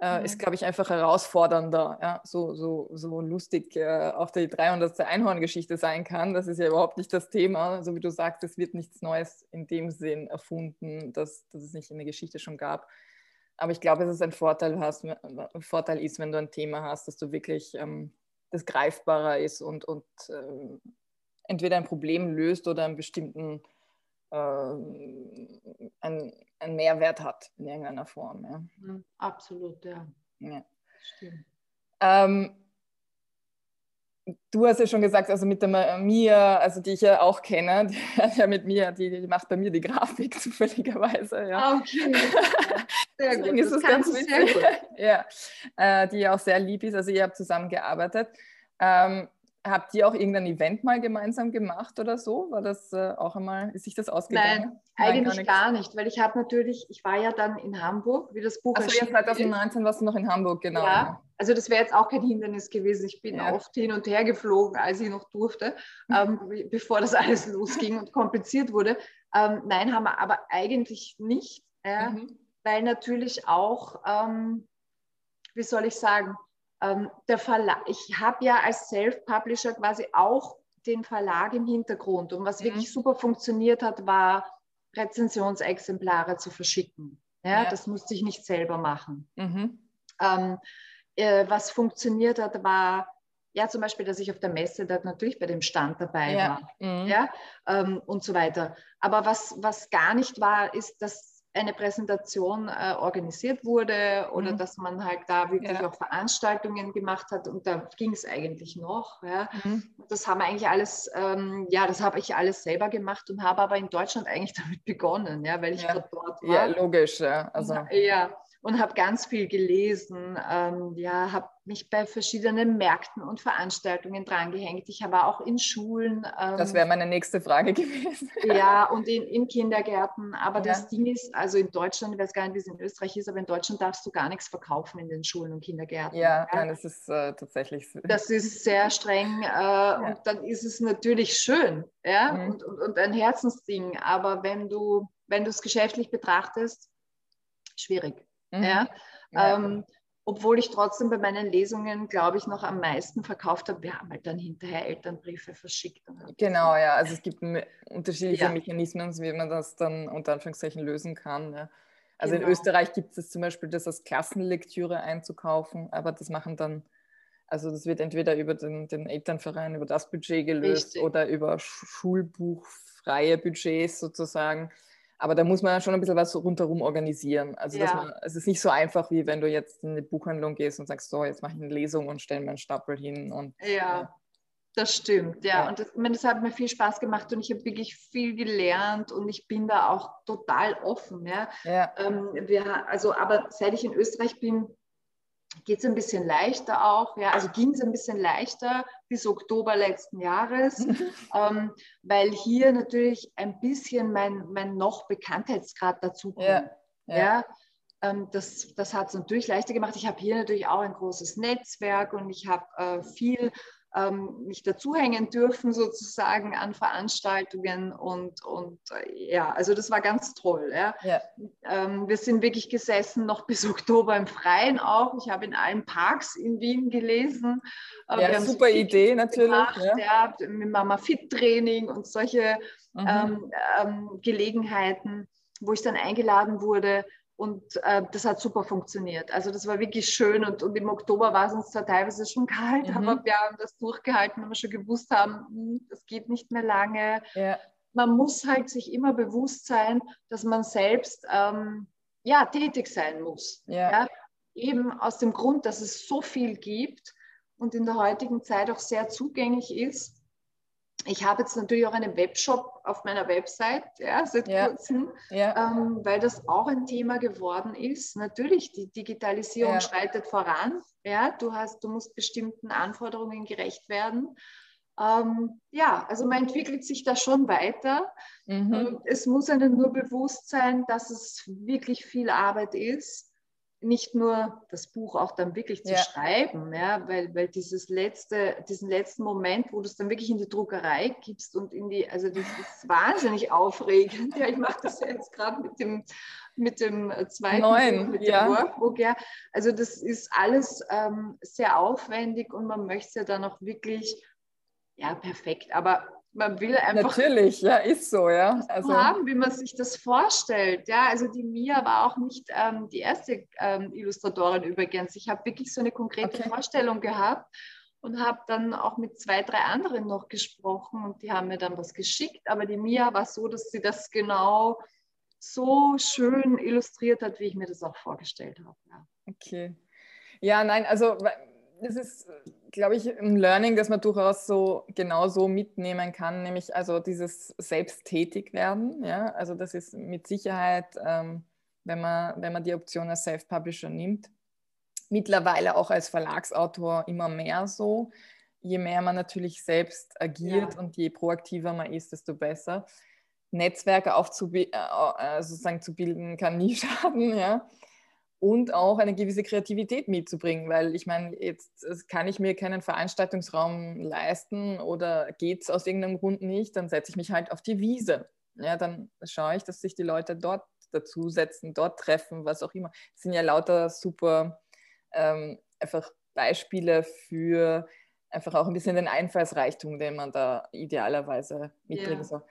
äh, mhm. ist, glaube ich, einfach herausfordernder. Ja? So, so, so lustig äh, auch die 300. Einhorn-Geschichte sein kann. Das ist ja überhaupt nicht das Thema. So wie du sagst, es wird nichts Neues in dem Sinn erfunden, dass, dass es nicht in der Geschichte schon gab. Aber ich glaube, dass es ein Vorteil, hast, ein Vorteil ist, wenn du ein Thema hast, dass du wirklich ähm, das greifbarer ist und, und äh, entweder ein Problem löst oder einen bestimmten äh, ein, einen Mehrwert hat in irgendeiner Form. Ja. Mhm, absolut, ja. ja. Stimmt. Ähm, du hast ja schon gesagt, also mit der Mia, also die ich ja auch kenne, [LAUGHS] die, ja mit mir, die, die, macht bei mir die Grafik [LAUGHS] zufälligerweise. Ja. Ah, okay. [LAUGHS] Sehr Deswegen gut. ist es ganz witzig. [LAUGHS] ja, äh, die ja auch sehr lieb ist. Also ihr habt zusammengearbeitet. Ähm, Habt ihr auch irgendein Event mal gemeinsam gemacht oder so? War das äh, auch einmal, ist sich das ausgegangen? Nein, eigentlich gar, gar, nicht, weil ich habe natürlich, ich war ja dann in Hamburg, wie das Buch Achso, ja, 2019 warst du noch in Hamburg, genau. Ja, also das wäre jetzt auch kein Hindernis gewesen. Ich bin ja. oft hin und her geflogen, als ich noch durfte, ähm, bevor das [LAUGHS] alles losging und kompliziert wurde. Ähm, nein, haben wir aber eigentlich nicht, äh, mhm. Weil natürlich auch, ähm, wie soll ich sagen, ähm, der Verlag, ich habe ja als Self-Publisher quasi auch den Verlag im Hintergrund. Und was mhm. wirklich super funktioniert hat, war Rezensionsexemplare zu verschicken. Ja, ja. Das musste ich nicht selber machen. Mhm. Ähm, äh, was funktioniert hat, war ja zum Beispiel, dass ich auf der Messe da natürlich bei dem Stand dabei ja. war. Mhm. Ja, ähm, und so weiter. Aber was, was gar nicht war, ist, dass eine Präsentation äh, organisiert wurde oder mhm. dass man halt da wirklich ja. auch Veranstaltungen gemacht hat und da ging es eigentlich noch. Ja. Mhm. Das haben eigentlich alles, ähm, ja, das habe ich alles selber gemacht und habe aber in Deutschland eigentlich [LAUGHS] damit begonnen, ja, weil ich ja. dort war. Ja, logisch, ja. Also. Ja, und habe ganz viel gelesen, ähm, ja, habe mich bei verschiedenen Märkten und Veranstaltungen drangehängt. Ich war auch in Schulen. Ähm, das wäre meine nächste Frage [LAUGHS] gewesen. ja, und in, in Kindergärten. Aber ja. das Ding ist, also in Deutschland, ich weiß gar nicht, wie es in Österreich ist, aber in Deutschland darfst du gar nichts verkaufen in den Schulen und Kindergärten. Ja, ja. nein, das ist äh, tatsächlich. Das ist sehr streng äh, ja. und dann ist es natürlich schön ja? Mhm. Und, und, und ein Herzensding. Aber wenn du, wenn du es geschäftlich betrachtest, schwierig. Mhm. Ja? ja. Ähm, obwohl ich trotzdem bei meinen Lesungen, glaube ich, noch am meisten verkauft habe. Wir haben halt dann hinterher Elternbriefe verschickt. Genau, ja. Also es gibt unterschiedliche ja. Mechanismen, wie man das dann unter Anführungszeichen lösen kann. Ja. Also genau. in Österreich gibt es zum Beispiel das als Klassenlektüre einzukaufen, aber das machen dann, also das wird entweder über den, den Elternverein, über das Budget gelöst Richtig. oder über schulbuchfreie Budgets sozusagen. Aber da muss man schon ein bisschen was rundherum organisieren. Also ja. man, es ist nicht so einfach, wie wenn du jetzt in eine Buchhandlung gehst und sagst, so, jetzt mache ich eine Lesung und stelle mir einen Stapel hin. Und, ja. ja. Das stimmt, ja. ja. Und das, meine, das, hat mir viel Spaß gemacht und ich habe wirklich viel gelernt und ich bin da auch total offen. Ja. ja. Ähm, wir, also, aber seit ich in Österreich bin, geht es ein bisschen leichter auch. Ja. Also ging es ein bisschen leichter bis Oktober letzten Jahres, [LAUGHS] ähm, weil hier natürlich ein bisschen mein, mein noch Bekanntheitsgrad dazu kommt. Ja. ja. Ähm, das, das hat es natürlich leichter gemacht. Ich habe hier natürlich auch ein großes Netzwerk und ich habe äh, viel ähm, mich dazuhängen dürfen sozusagen an Veranstaltungen und, und äh, ja, also das war ganz toll. Ja. ja. Ähm, wir sind wirklich gesessen noch bis Oktober im Freien auch. Ich habe in allen Parks in Wien gelesen. Äh, ja, super Idee natürlich. Gemacht, ja. ja. mit Mama Fit Training und solche mhm. ähm, ähm, Gelegenheiten, wo ich dann eingeladen wurde und äh, das hat super funktioniert. Also das war wirklich schön. Und, und im Oktober war es uns zwar teilweise schon [LAUGHS] kalt, mhm. aber wir haben das durchgehalten, weil wir schon gewusst haben, hm, das geht nicht mehr lange. Ja. Man muss halt sich immer bewusst sein, dass man selbst ähm, ja, tätig sein muss. Ja. ja. Eben aus dem Grund, dass es so viel gibt und in der heutigen Zeit auch sehr zugänglich ist ich habe jetzt natürlich auch einen Webshop auf meiner Website ja, seit ja. kurzem, ja. Ähm, weil das auch ein Thema geworden ist. Natürlich, die Digitalisierung ja. schreitet voran. Ja, du, hast, du musst bestimmten Anforderungen gerecht werden. Ähm, ja, also man entwickelt sich da schon weiter. Mhm. Es muss einem nur bewusst sein, dass es wirklich viel Arbeit ist nicht nur das Buch auch dann wirklich zu ja. schreiben, ja, weil, weil dieses letzte, diesen letzten Moment, wo du es dann wirklich in die Druckerei gibst und in die, also das [LAUGHS] ist wahnsinnig aufregend. Ja, ich mache das jetzt gerade mit dem, mit dem zweiten Neun, mit ja. dem Workbook, ja. Also das ist alles ähm, sehr aufwendig und man möchte es ja dann auch wirklich, ja, perfekt, aber man will einfach natürlich ja ist so ja. Also haben wie man sich das vorstellt ja. Also die Mia war auch nicht ähm, die erste ähm, Illustratorin übrigens. Ich habe wirklich so eine konkrete okay. Vorstellung gehabt und habe dann auch mit zwei drei anderen noch gesprochen und die haben mir dann was geschickt. Aber die Mia war so dass sie das genau so schön illustriert hat wie ich mir das auch vorgestellt habe ja. okay. Ja nein also das ist, glaube ich, ein Learning, das man durchaus so genau so mitnehmen kann, nämlich also dieses Selbsttätigwerden. Ja? Also das ist mit Sicherheit, ähm, wenn, man, wenn man die Option als Self-Publisher nimmt, mittlerweile auch als Verlagsautor immer mehr so. Je mehr man natürlich selbst agiert ja. und je proaktiver man ist, desto besser. Netzwerke aufzubilden, äh, äh, sozusagen zu bilden, kann nie [LAUGHS] schaden. Ja? Und auch eine gewisse Kreativität mitzubringen, weil ich meine, jetzt kann ich mir keinen Veranstaltungsraum leisten oder geht es aus irgendeinem Grund nicht, dann setze ich mich halt auf die Wiese. Ja, dann schaue ich, dass sich die Leute dort dazusetzen, dort treffen, was auch immer. Das sind ja lauter super ähm, einfach Beispiele für einfach auch ein bisschen den Einfallsreichtum, den man da idealerweise mitbringen soll.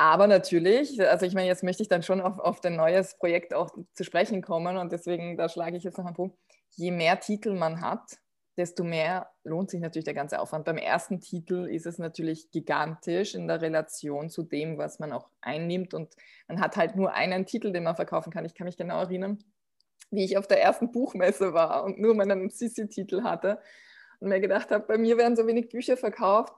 Aber natürlich, also ich meine, jetzt möchte ich dann schon auf, auf dein neues Projekt auch zu sprechen kommen und deswegen, da schlage ich jetzt noch einen Punkt. Je mehr Titel man hat, desto mehr lohnt sich natürlich der ganze Aufwand. Beim ersten Titel ist es natürlich gigantisch in der Relation zu dem, was man auch einnimmt und man hat halt nur einen Titel, den man verkaufen kann. Ich kann mich genau erinnern, wie ich auf der ersten Buchmesse war und nur meinen Sissi-Titel hatte und mir gedacht habe, bei mir werden so wenig Bücher verkauft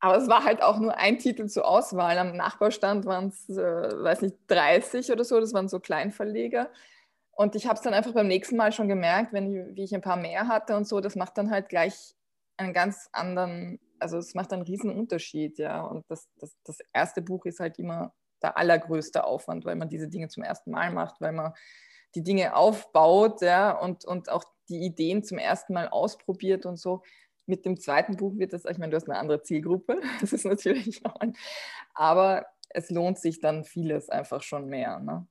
aber es war halt auch nur ein Titel zur Auswahl. Am Nachbarstand waren es, äh, weiß nicht, 30 oder so. Das waren so Kleinverleger. Und ich habe es dann einfach beim nächsten Mal schon gemerkt, wenn ich, wie ich ein paar mehr hatte und so, das macht dann halt gleich einen ganz anderen, also es macht einen riesen Unterschied, ja. Und das, das, das erste Buch ist halt immer der allergrößte Aufwand, weil man diese Dinge zum ersten Mal macht, weil man die Dinge aufbaut, ja, und, und auch die Ideen zum ersten Mal ausprobiert und so mit dem zweiten Buch wird das, ich meine, du hast eine andere Zielgruppe, [LAUGHS] das ist natürlich [LAUGHS] auch ein, aber es lohnt sich dann vieles einfach schon mehr. Ne?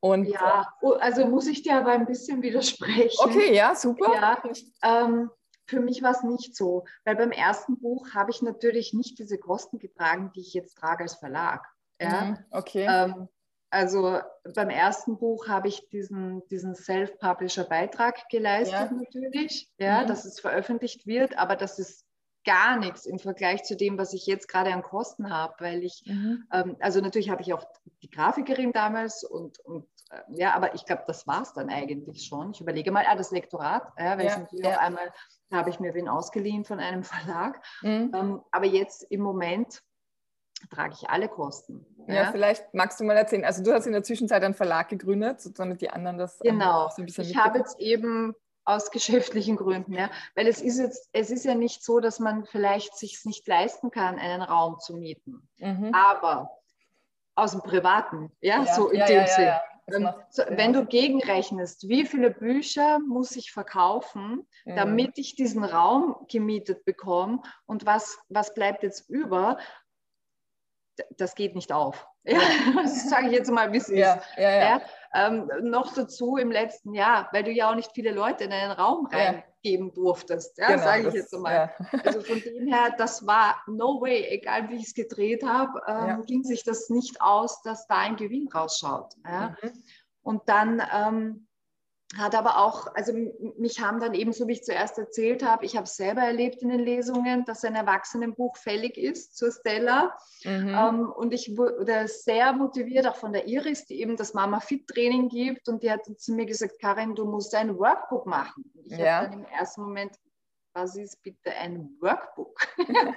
Und, ja, oh, also muss ich dir aber ein bisschen widersprechen. Okay, ja, super. Ja, ähm, für mich war es nicht so, weil beim ersten Buch habe ich natürlich nicht diese Kosten getragen, die ich jetzt trage als Verlag. Ja? Mhm, okay. Ähm, also beim ersten Buch habe ich diesen, diesen Self-Publisher-Beitrag geleistet ja. natürlich, ja, mhm. dass es veröffentlicht wird, aber das ist gar nichts im Vergleich zu dem, was ich jetzt gerade an Kosten habe, weil ich, mhm. ähm, also natürlich habe ich auch die Grafikerin damals und, und äh, ja, aber ich glaube, das war es dann eigentlich schon. Ich überlege mal, ah, das Lektorat, ja, weil ja, ich natürlich ja. auf einmal, da habe ich mir wen ausgeliehen von einem [LAUGHS] Verlag. Mhm. Ähm, aber jetzt im Moment trage ich alle Kosten. Ja, ja, vielleicht magst du mal erzählen. Also du hast in der Zwischenzeit einen Verlag gegründet, damit die anderen das genau. so ein bisschen Ich habe jetzt eben aus [LAUGHS] geschäftlichen Gründen, ja, weil es ist jetzt, es ist ja nicht so, dass man vielleicht sich nicht leisten kann, einen Raum zu mieten. Mhm. Aber aus dem Privaten, ja, ja. so in ja, dem Sinn. So, wenn du gegenrechnest, wie viele Bücher muss ich verkaufen, mhm. damit ich diesen Raum gemietet bekomme und was, was bleibt jetzt über, das geht nicht auf. [LAUGHS] Ja, das sage ich jetzt mal, wie es ja, ist. Ja, ja. Ähm, noch dazu im letzten Jahr, weil du ja auch nicht viele Leute in einen Raum reingeben durftest, ja, genau, sage ich jetzt mal. [LAUGHS] Also von dem her, das war no way, egal wie ich es gedreht habe, ähm, ging sich das nicht aus, dass da ein Gewinn rausschaut. Mhm. Und dann ähm, hat aber auch, also mich haben dann eben, so wie ich zuerst erzählt habe, ich habe selber erlebt in den Lesungen, dass ein Erwachsenenbuch fällig ist zur Stella. Mhm. Ähm, und ich wurde sehr motiviert, auch von der Iris, die eben das Mama Fit Training gibt. Und die hat zu mir gesagt, Karin, du musst ein Workbook machen. Und ich ja. habe dann im ersten Moment was ist bitte ein Workbook? [LAUGHS]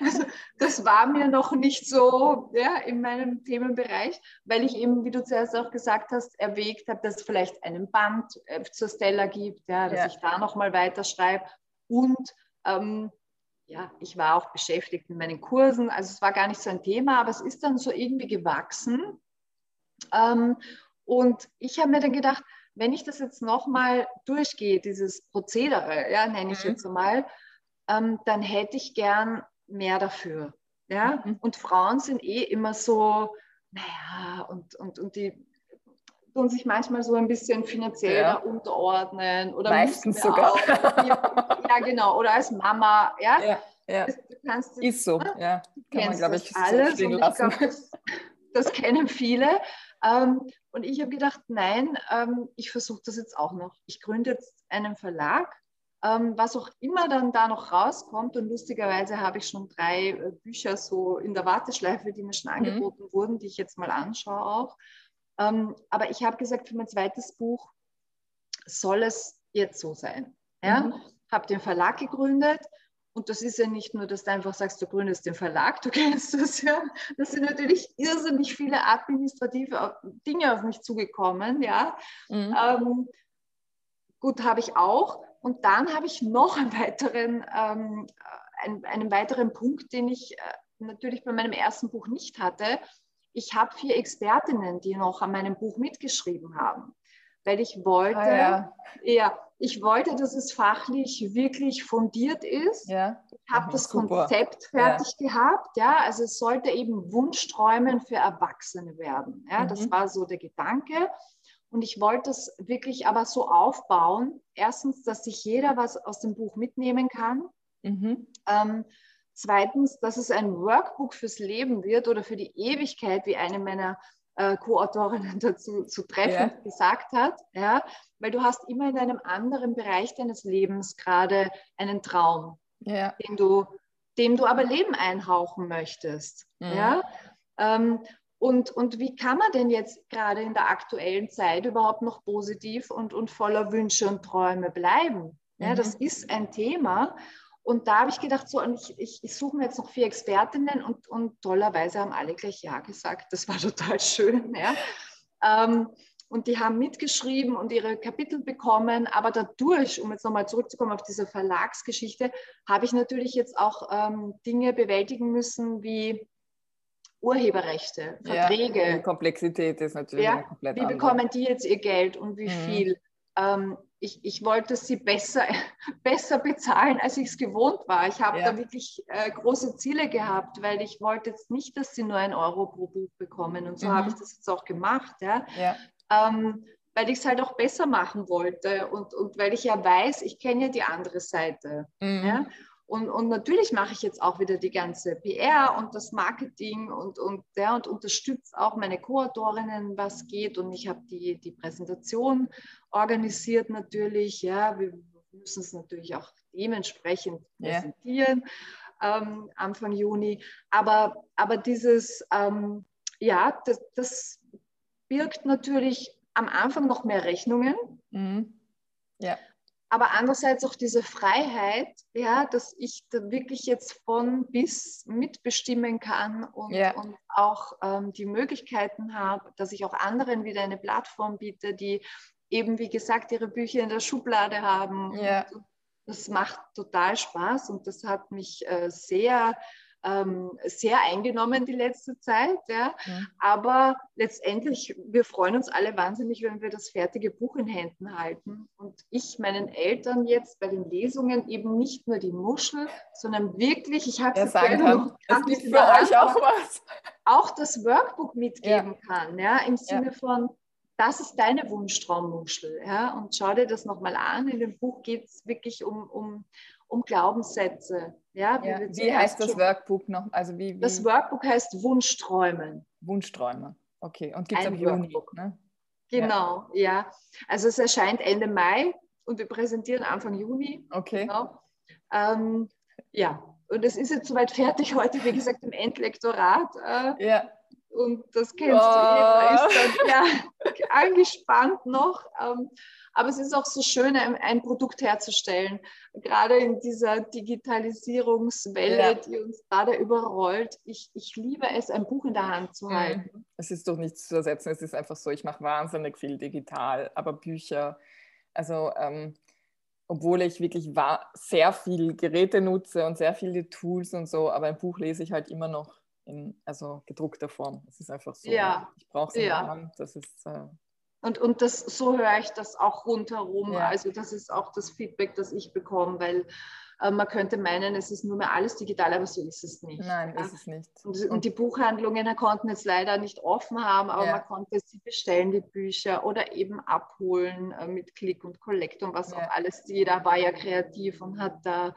also, das war mir noch nicht so ja, in meinem Themenbereich, weil ich eben, wie du zuerst auch gesagt hast, erwägt habe, dass es vielleicht einen Band äh, zur Stella gibt, ja, dass ja. ich da nochmal weiterschreibe. Und ähm, ja, ich war auch beschäftigt mit meinen Kursen, also es war gar nicht so ein Thema, aber es ist dann so irgendwie gewachsen. Ähm, und ich habe mir dann gedacht, wenn ich das jetzt nochmal durchgehe, dieses Prozedere, ja, nenne ich mhm. jetzt mal, ähm, dann hätte ich gern mehr dafür. Ja? Mhm. Und Frauen sind eh immer so, naja, und, und, und die tun sich manchmal so ein bisschen finanziell ja. unterordnen oder meistens sogar. Auch, ja, genau, oder als Mama, ja. ja, ja. Das, kannst, ist so, ja. Kann man, glaube ich, alles so stehen lassen. Glaub, das, das, kennen viele. Ähm, und ich habe gedacht, nein, ähm, ich versuche das jetzt auch noch. Ich gründe jetzt einen Verlag, ähm, was auch immer dann da noch rauskommt. Und lustigerweise habe ich schon drei äh, Bücher so in der Warteschleife, die mir schon mhm. angeboten mhm. wurden, die ich jetzt mal anschaue auch. Ähm, aber ich habe gesagt, für mein zweites Buch soll es jetzt so sein. Ja? Mhm. Habe den Verlag gegründet und das ist ja nicht nur, dass du einfach sagst, du gründest den Verlag, du [LAUGHS] kennst das ja. Das sind natürlich irrsinnig viele administrative Dinge auf mich zugekommen, ja. Mhm. Ähm, gut, habe ich auch. Und dann habe ich noch einen weiteren, ähm, einen, einen, weiteren Punkt, den ich äh, natürlich bei meinem ersten Buch nicht hatte. Ich habe vier Expertinnen, die noch an meinem Buch mitgeschrieben haben weil ich wollte, ah, ja. ja. ich wollte, dass es fachlich wirklich fundiert ist. Ja. Ich habe mhm, das super. Konzept fertig ja. gehabt, ja, also es sollte eben Wunschträumen für Erwachsene werden. Ja, mhm. das war so der Gedanke. Und ich wollte es wirklich aber so aufbauen. Erstens, dass sich jeder was aus dem Buch mitnehmen kann. Mhm. Ähm, zweitens, dass es ein Workbook fürs Leben wird oder für die Ewigkeit, wie eine meiner äh, Co-Autorinnen [LAUGHS] dazu zu treffen ja. gesagt hat, ja, weil du hast immer in einem anderen Bereich deines Lebens gerade einen Traum, ja. den du, dem du aber Leben einhauchen möchtest, mhm. ja. Ähm, und, und wie kann man denn jetzt gerade in der aktuellen Zeit überhaupt noch positiv und, und voller Wünsche und Träume bleiben? Ja, mhm. Das ist ein Thema. Und da habe ich gedacht, so, und ich, ich, ich suche mir jetzt noch vier Expertinnen und, und tollerweise haben alle gleich Ja gesagt. Das war [LAUGHS] total schön. Ja. Ähm, und die haben mitgeschrieben und ihre Kapitel bekommen. Aber dadurch, um jetzt nochmal zurückzukommen auf diese Verlagsgeschichte, habe ich natürlich jetzt auch ähm, Dinge bewältigen müssen wie Urheberrechte, Verträge. Ja, die Komplexität ist natürlich ja, komplett Wie andere. bekommen die jetzt ihr Geld und wie mhm. viel? Ähm, ich, ich wollte sie besser, [LAUGHS] besser bezahlen, als ich es gewohnt war. Ich habe ja. da wirklich äh, große Ziele gehabt, weil ich wollte jetzt nicht, dass sie nur ein Euro pro Buch bekommen. Und so mhm. habe ich das jetzt auch gemacht. Ja. ja. Ähm, weil ich es halt auch besser machen wollte und, und weil ich ja weiß, ich kenne ja die andere Seite. Mhm. Ja? Und, und natürlich mache ich jetzt auch wieder die ganze PR und das Marketing und, und, ja, und unterstütze auch meine Co-Autorinnen, was geht. Und ich habe die, die Präsentation organisiert natürlich, ja, müssen es natürlich auch dementsprechend präsentieren ja. ähm, Anfang Juni. Aber, aber dieses, ähm, ja, das, das, birgt natürlich am Anfang noch mehr Rechnungen. Mhm. Ja aber andererseits auch diese Freiheit, ja, dass ich da wirklich jetzt von bis mitbestimmen kann und, ja. und auch ähm, die Möglichkeiten habe, dass ich auch anderen wieder eine Plattform biete, die eben, wie gesagt, ihre Bücher in der Schublade haben. Ja. das macht total Spaß und das hat mich äh, sehr ähm, sehr eingenommen die letzte Zeit. Ja. Mhm. Aber letztendlich, wir freuen uns alle wahnsinnig, wenn wir das fertige Buch in Händen halten. Und ich meinen Eltern jetzt bei den Lesungen eben nicht nur die Muschel, sondern wirklich, ich habe es sagen kann, es gibt für euch auch was. Auch das Workbook mitgeben ja. kann, ja, im Sinne ja. von, das ist deine Wunschtraummuschel. Ja? Und schau dir das nochmal an. In dem Buch geht es wirklich um, um, um Glaubenssätze. Ja, wie, ja, wie heißt das Workbook noch? Also wie, wie? Das Workbook heißt Wunschträumen. Wunschträume, okay. Und gibt es am Juni, ne? Genau, ja. ja. Also es erscheint Ende Mai und wir präsentieren Anfang Juni. Okay. Genau. Ähm, ja, und es ist jetzt soweit fertig heute, wie gesagt, im Endlektorat. Äh, ja. Und das kennst du eh, da ist dann ja [LAUGHS] angespannt noch. Ähm, aber es ist auch so schön, ein, ein, Produkt herzustellen, gerade in dieser Digitalisierungswelle, ja. die uns gerade überrollt. Ich, ich liebe es, ein Buch in der Hand zu halten. Mhm. Es ist doch nichts zu ersetzen. Es ist einfach so, ich mache wahnsinnig viel digital, aber Bücher, also ähm, obwohl ich wirklich sehr viel Geräte nutze und sehr viele Tools und so, aber ein Buch lese ich halt immer noch in also gedruckter Form. Es ist einfach so. Ja. Ich brauche es in ja. der Hand. Das ist äh, und, und das, so höre ich das auch rundherum. Ja. Also das ist auch das Feedback, das ich bekomme, weil äh, man könnte meinen, es ist nur mehr alles digital, aber so ist es nicht. Nein, ja. ist es nicht. Und, und, die Buchhandlungen konnten jetzt leider nicht offen haben, aber ja. man konnte sie bestellen, die Bücher, oder eben abholen äh, mit Click und Collect und was auch alles. Jeder war ja kreativ und hat da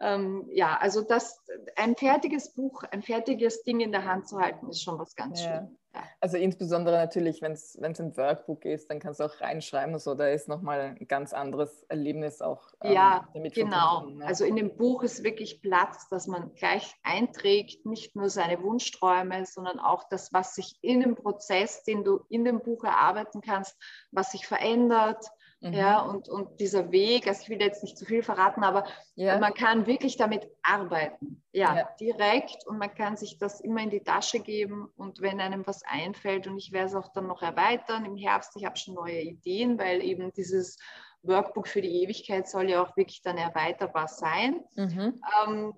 ähm, ja, also das, ein fertiges Buch, ein fertiges Ding in der Hand zu halten, ist schon was ganz ja. Schönes. Ja. Also insbesondere natürlich, wenn es ein Workbook ist, dann kannst du auch reinschreiben und so, da ist nochmal ein ganz anderes Erlebnis auch ähm, ja, genau. Ne? Also in dem Buch ist wirklich Platz, dass man gleich einträgt, nicht nur seine Wunschträume, sondern auch das, was sich in dem Prozess, den du in dem Buch erarbeiten kannst, was sich verändert, Mhm. Ja, und, und dieser Weg, also ich will jetzt nicht zu viel verraten, aber ja. man kann wirklich damit arbeiten. Ja, ja, direkt und man kann sich das immer in die Tasche geben und wenn einem was einfällt und ich werde es auch dann noch erweitern im Herbst, ich habe schon neue Ideen, weil eben dieses Workbook für die Ewigkeit soll ja auch wirklich dann erweiterbar sein. Mhm. Ähm,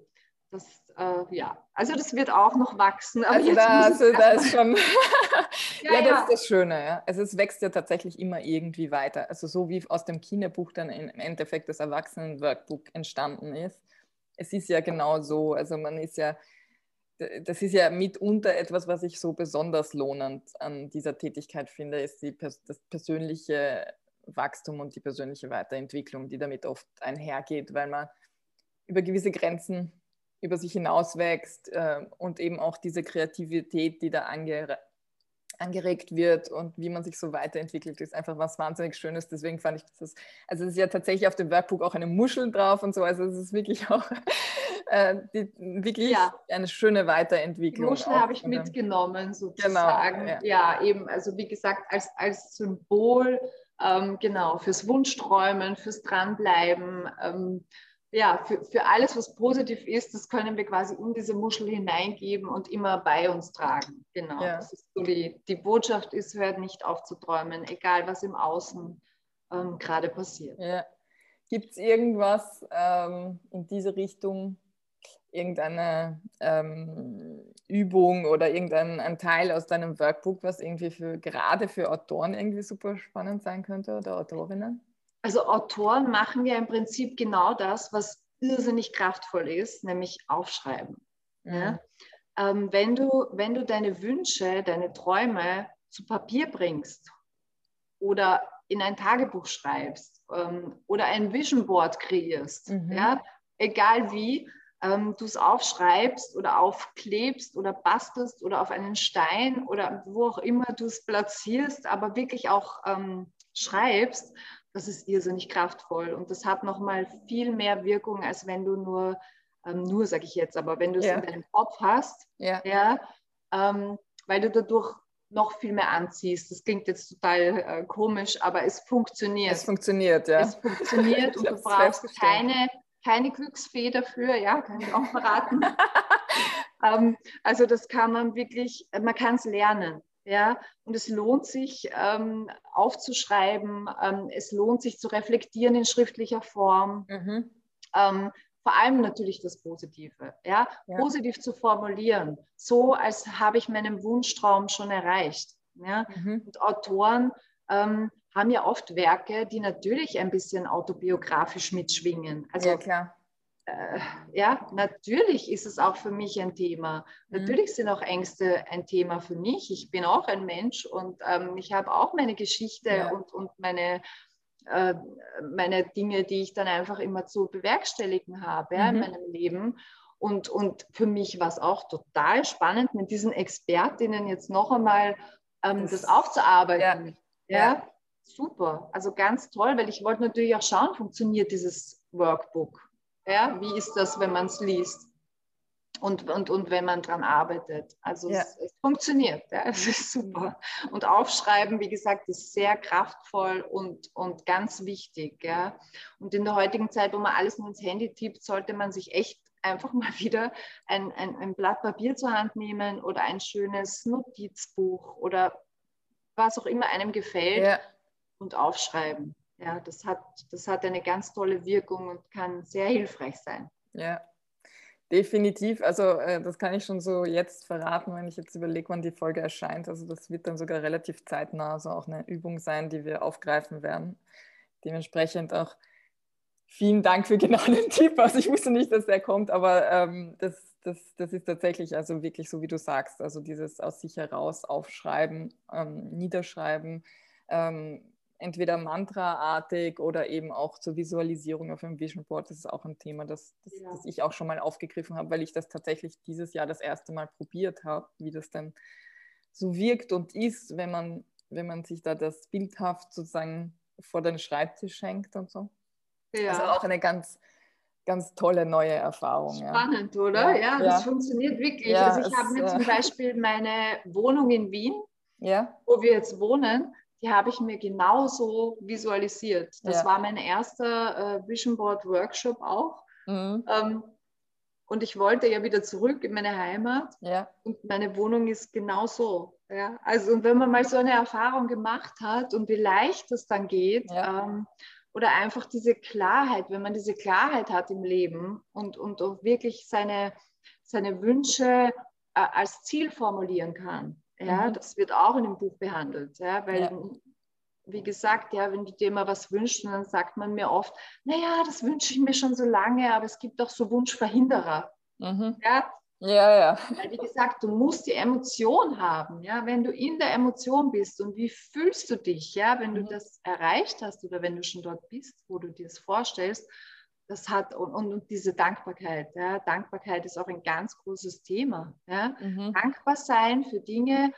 das, äh, ja, also das wird auch noch wachsen. also da, also da ist schon, [LAUGHS] [LAUGHS] ja, ja, das ist das Schöne. Ja. Also es wächst ja tatsächlich immer irgendwie weiter. Also so wie aus dem Kinderbuch dann im Endeffekt das Erwachsenen-Workbook entstanden ist. Es ist ja genau so. Also man ist ja, das ist ja mitunter etwas, was ich so besonders lohnend an dieser Tätigkeit finde, ist die, das persönliche Wachstum und die persönliche Weiterentwicklung, die damit oft einhergeht, weil man über gewisse Grenzen über sich hinauswächst äh, und eben auch diese Kreativität, die da ange angeregt wird und wie man sich so weiterentwickelt, ist einfach was wahnsinnig Schönes. Deswegen fand ich das, also es ist ja tatsächlich auf dem Workbook auch eine Muschel drauf und so, also es ist wirklich [LAUGHS] auch äh, die, wirklich ja. eine schöne Weiterentwicklung. Die Muschel habe ich mitgenommen sozusagen. Genau, ja. ja. eben, also wie gesagt, als, als Symbol, ähm, genau, fürs Wunschträumen, fürs Dranbleiben, ähm, ja, für, für alles, was positiv ist, das können wir quasi in diese Muschel hineingeben und immer bei uns tragen. Genau. Ja. Das ist so die, die Botschaft ist, hört nicht auf zu träumen, egal was im Außen ähm, gerade passiert. Ja. Gibt es irgendwas ähm, in diese Richtung, irgendeine ähm, Übung oder irgendein ein Teil aus deinem Workbook, was irgendwie für gerade für Autoren irgendwie super spannend sein könnte oder Autorinnen? Also Autoren machen ja im Prinzip genau das, was irrsinnig kraftvoll ist, nämlich aufschreiben. Mhm. Ja? Ähm, wenn, du, wenn du deine Wünsche, deine Träume zu Papier bringst oder in ein Tagebuch schreibst ähm, oder ein Vision Board kreierst, mhm. ja, egal wie, ähm, du es aufschreibst oder aufklebst oder bastelst oder auf einen Stein oder wo auch immer du es platzierst, aber wirklich auch ähm, schreibst, das ist irrsinnig kraftvoll und das hat nochmal viel mehr Wirkung, als wenn du nur, ähm, nur sage ich jetzt, aber wenn du es ja. in deinem Kopf hast, ja, ja ähm, weil du dadurch noch viel mehr anziehst. Das klingt jetzt total äh, komisch, aber es funktioniert. Es funktioniert, ja. Es funktioniert und du [LAUGHS] brauchst keine, keine Glücksfee dafür, ja, kann ich auch verraten. [LAUGHS] ähm, also das kann man wirklich, man kann es lernen. Ja, und es lohnt sich ähm, aufzuschreiben, ähm, es lohnt sich zu reflektieren in schriftlicher Form. Mhm. Ähm, vor allem natürlich das Positive, ja? ja, positiv zu formulieren, so als habe ich meinen Wunschtraum schon erreicht. Ja? Mhm. Und Autoren ähm, haben ja oft Werke, die natürlich ein bisschen autobiografisch mitschwingen. Also, ja, klar. Äh, ja, natürlich ist es auch für mich ein Thema. Mhm. Natürlich sind auch Ängste ein Thema für mich. Ich bin auch ein Mensch und ähm, ich habe auch meine Geschichte ja. und, und meine äh, meine Dinge, die ich dann einfach immer zu bewerkstelligen habe ja, mhm. in meinem Leben. Und, und für mich war es auch total spannend, mit diesen Expertinnen jetzt noch einmal ähm, das, das, aufzuarbeiten. Ja. ja. ja, super. Also ganz toll, weil ich wollte natürlich auch schauen, funktioniert dieses Workbook. Ja, wie ist das, wenn man es liest? und, und, und wenn man dran arbeitet. Also ja. es, es, funktioniert, ja, [LAUGHS] es ist super. Und Aufschreiben, wie gesagt, ist sehr kraftvoll und, und ganz wichtig. Ja. Und in der heutigen Zeit, wo man alles nur ins Handy tippt, sollte man sich echt einfach [LAUGHS] mal wieder ein, ein, ein Blatt Papier zur Hand nehmen oder ein schönes Notizbuch oder was auch immer einem gefällt ja. und aufschreiben. Ja, das hat, das hat eine ganz tolle Wirkung und kann sehr hilfreich sein. Ja, Definitiv, also äh, das kann ich schon so jetzt verraten, wenn ich jetzt überlege, wann die Folge erscheint. Also das wird dann sogar relativ zeitnah, also auch eine Übung sein, die wir aufgreifen werden. Dementsprechend auch vielen Dank für genau den [LAUGHS] Tipp. Also ich wusste nicht, dass der kommt, aber ähm, das, das, das ist tatsächlich also wirklich so, wie du sagst. Also dieses aus sich heraus aufschreiben, ähm, niederschreiben, ähm, entweder mantraartig oder eben auch zur Visualisierung auf einem Vision Board. Das ist auch ein Thema, das, das, ja. das ich auch schon mal aufgegriffen habe, weil ich das tatsächlich dieses Jahr das erste Mal probiert habe, wie das denn so wirkt und ist, wenn man, wenn man sich da das bildhaft sozusagen vor den Schreibtisch schenkt und so. Ja. Also auch eine ganz, ganz tolle neue Erfahrung. Spannend, ja. oder? Ja, ja, das funktioniert wirklich. also ich habe mir zum Beispiel meine Wohnung in Wien, wo wir jetzt wohnen, die habe ich mir genauso visualisiert. Das ja. war mein erster äh, Vision Board Workshop auch. Mhm. Ähm, und ich wollte ja wieder zurück in meine Heimat. Ja. Und meine Wohnung ist genau so. Ja? Also, und wenn man mal so eine Erfahrung gemacht hat und wie leicht das dann geht, ja. ähm, oder einfach diese Klarheit, wenn man diese Klarheit hat im Leben und, und auch wirklich seine, seine Wünsche äh, als Ziel formulieren kann. Ja, mhm. das wird auch in dem Buch behandelt. Ja, weil, ja. wie gesagt, ja, wenn du dir mal was wünschst, dann sagt man mir oft, naja, das wünsche ich mir schon so lange, aber es gibt auch so Wunschverhinderer. Mhm. Ja, ja, ja. Weil, wie gesagt, du musst die Emotion haben, ja, wenn du in der Emotion bist und wie fühlst du dich, ja, wenn du mhm. das erreicht hast oder wenn du schon dort bist, wo du dir das vorstellst, das hat und, und, und, diese Dankbarkeit. Ja, Dankbarkeit ist auch ein ganz großes Thema. Ja. Mhm. Dankbar sein für Dinge,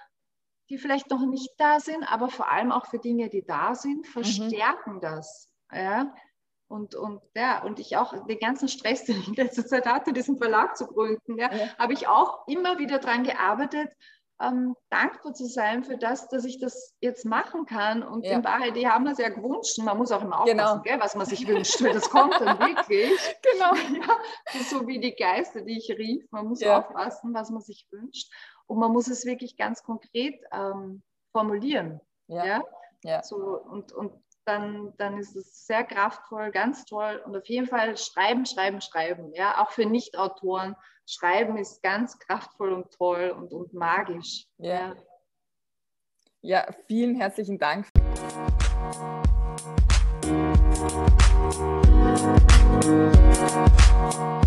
die vielleicht noch nicht da sind, aber vor allem auch für Dinge, die da sind, mhm. verstärken mhm. das. Ja. Und, und, ja, und ich auch den ganzen Stress, den ich in letzter Zeit hatte, diesen Verlag zu gründen, ja, ja. habe ich auch immer wieder daran gearbeitet, ähm, dankbar zu sein für das, dass ich das jetzt machen kann. Und ja. in Wahrheit, die haben das ja gewünscht. Man muss auch immer aufpassen, genau. gell, was man sich wünscht, weil das kommt dann wirklich. [LAUGHS] Genau. [LAUGHS] Ja, so wie die Geister, die ich rief. Man muss ja. aufpassen, was man sich wünscht. Und man muss es wirklich ganz konkret ähm, formulieren. Ja. ja. ja. So, und, und dann, dann ist es sehr kraftvoll, ganz toll. Und auf jeden Fall schreiben, schreiben, schreiben. Ja, auch für Nicht-Autoren. Schreiben ist ganz kraftvoll und toll und, und magisch. Ja. ja, vielen herzlichen Dank. Musik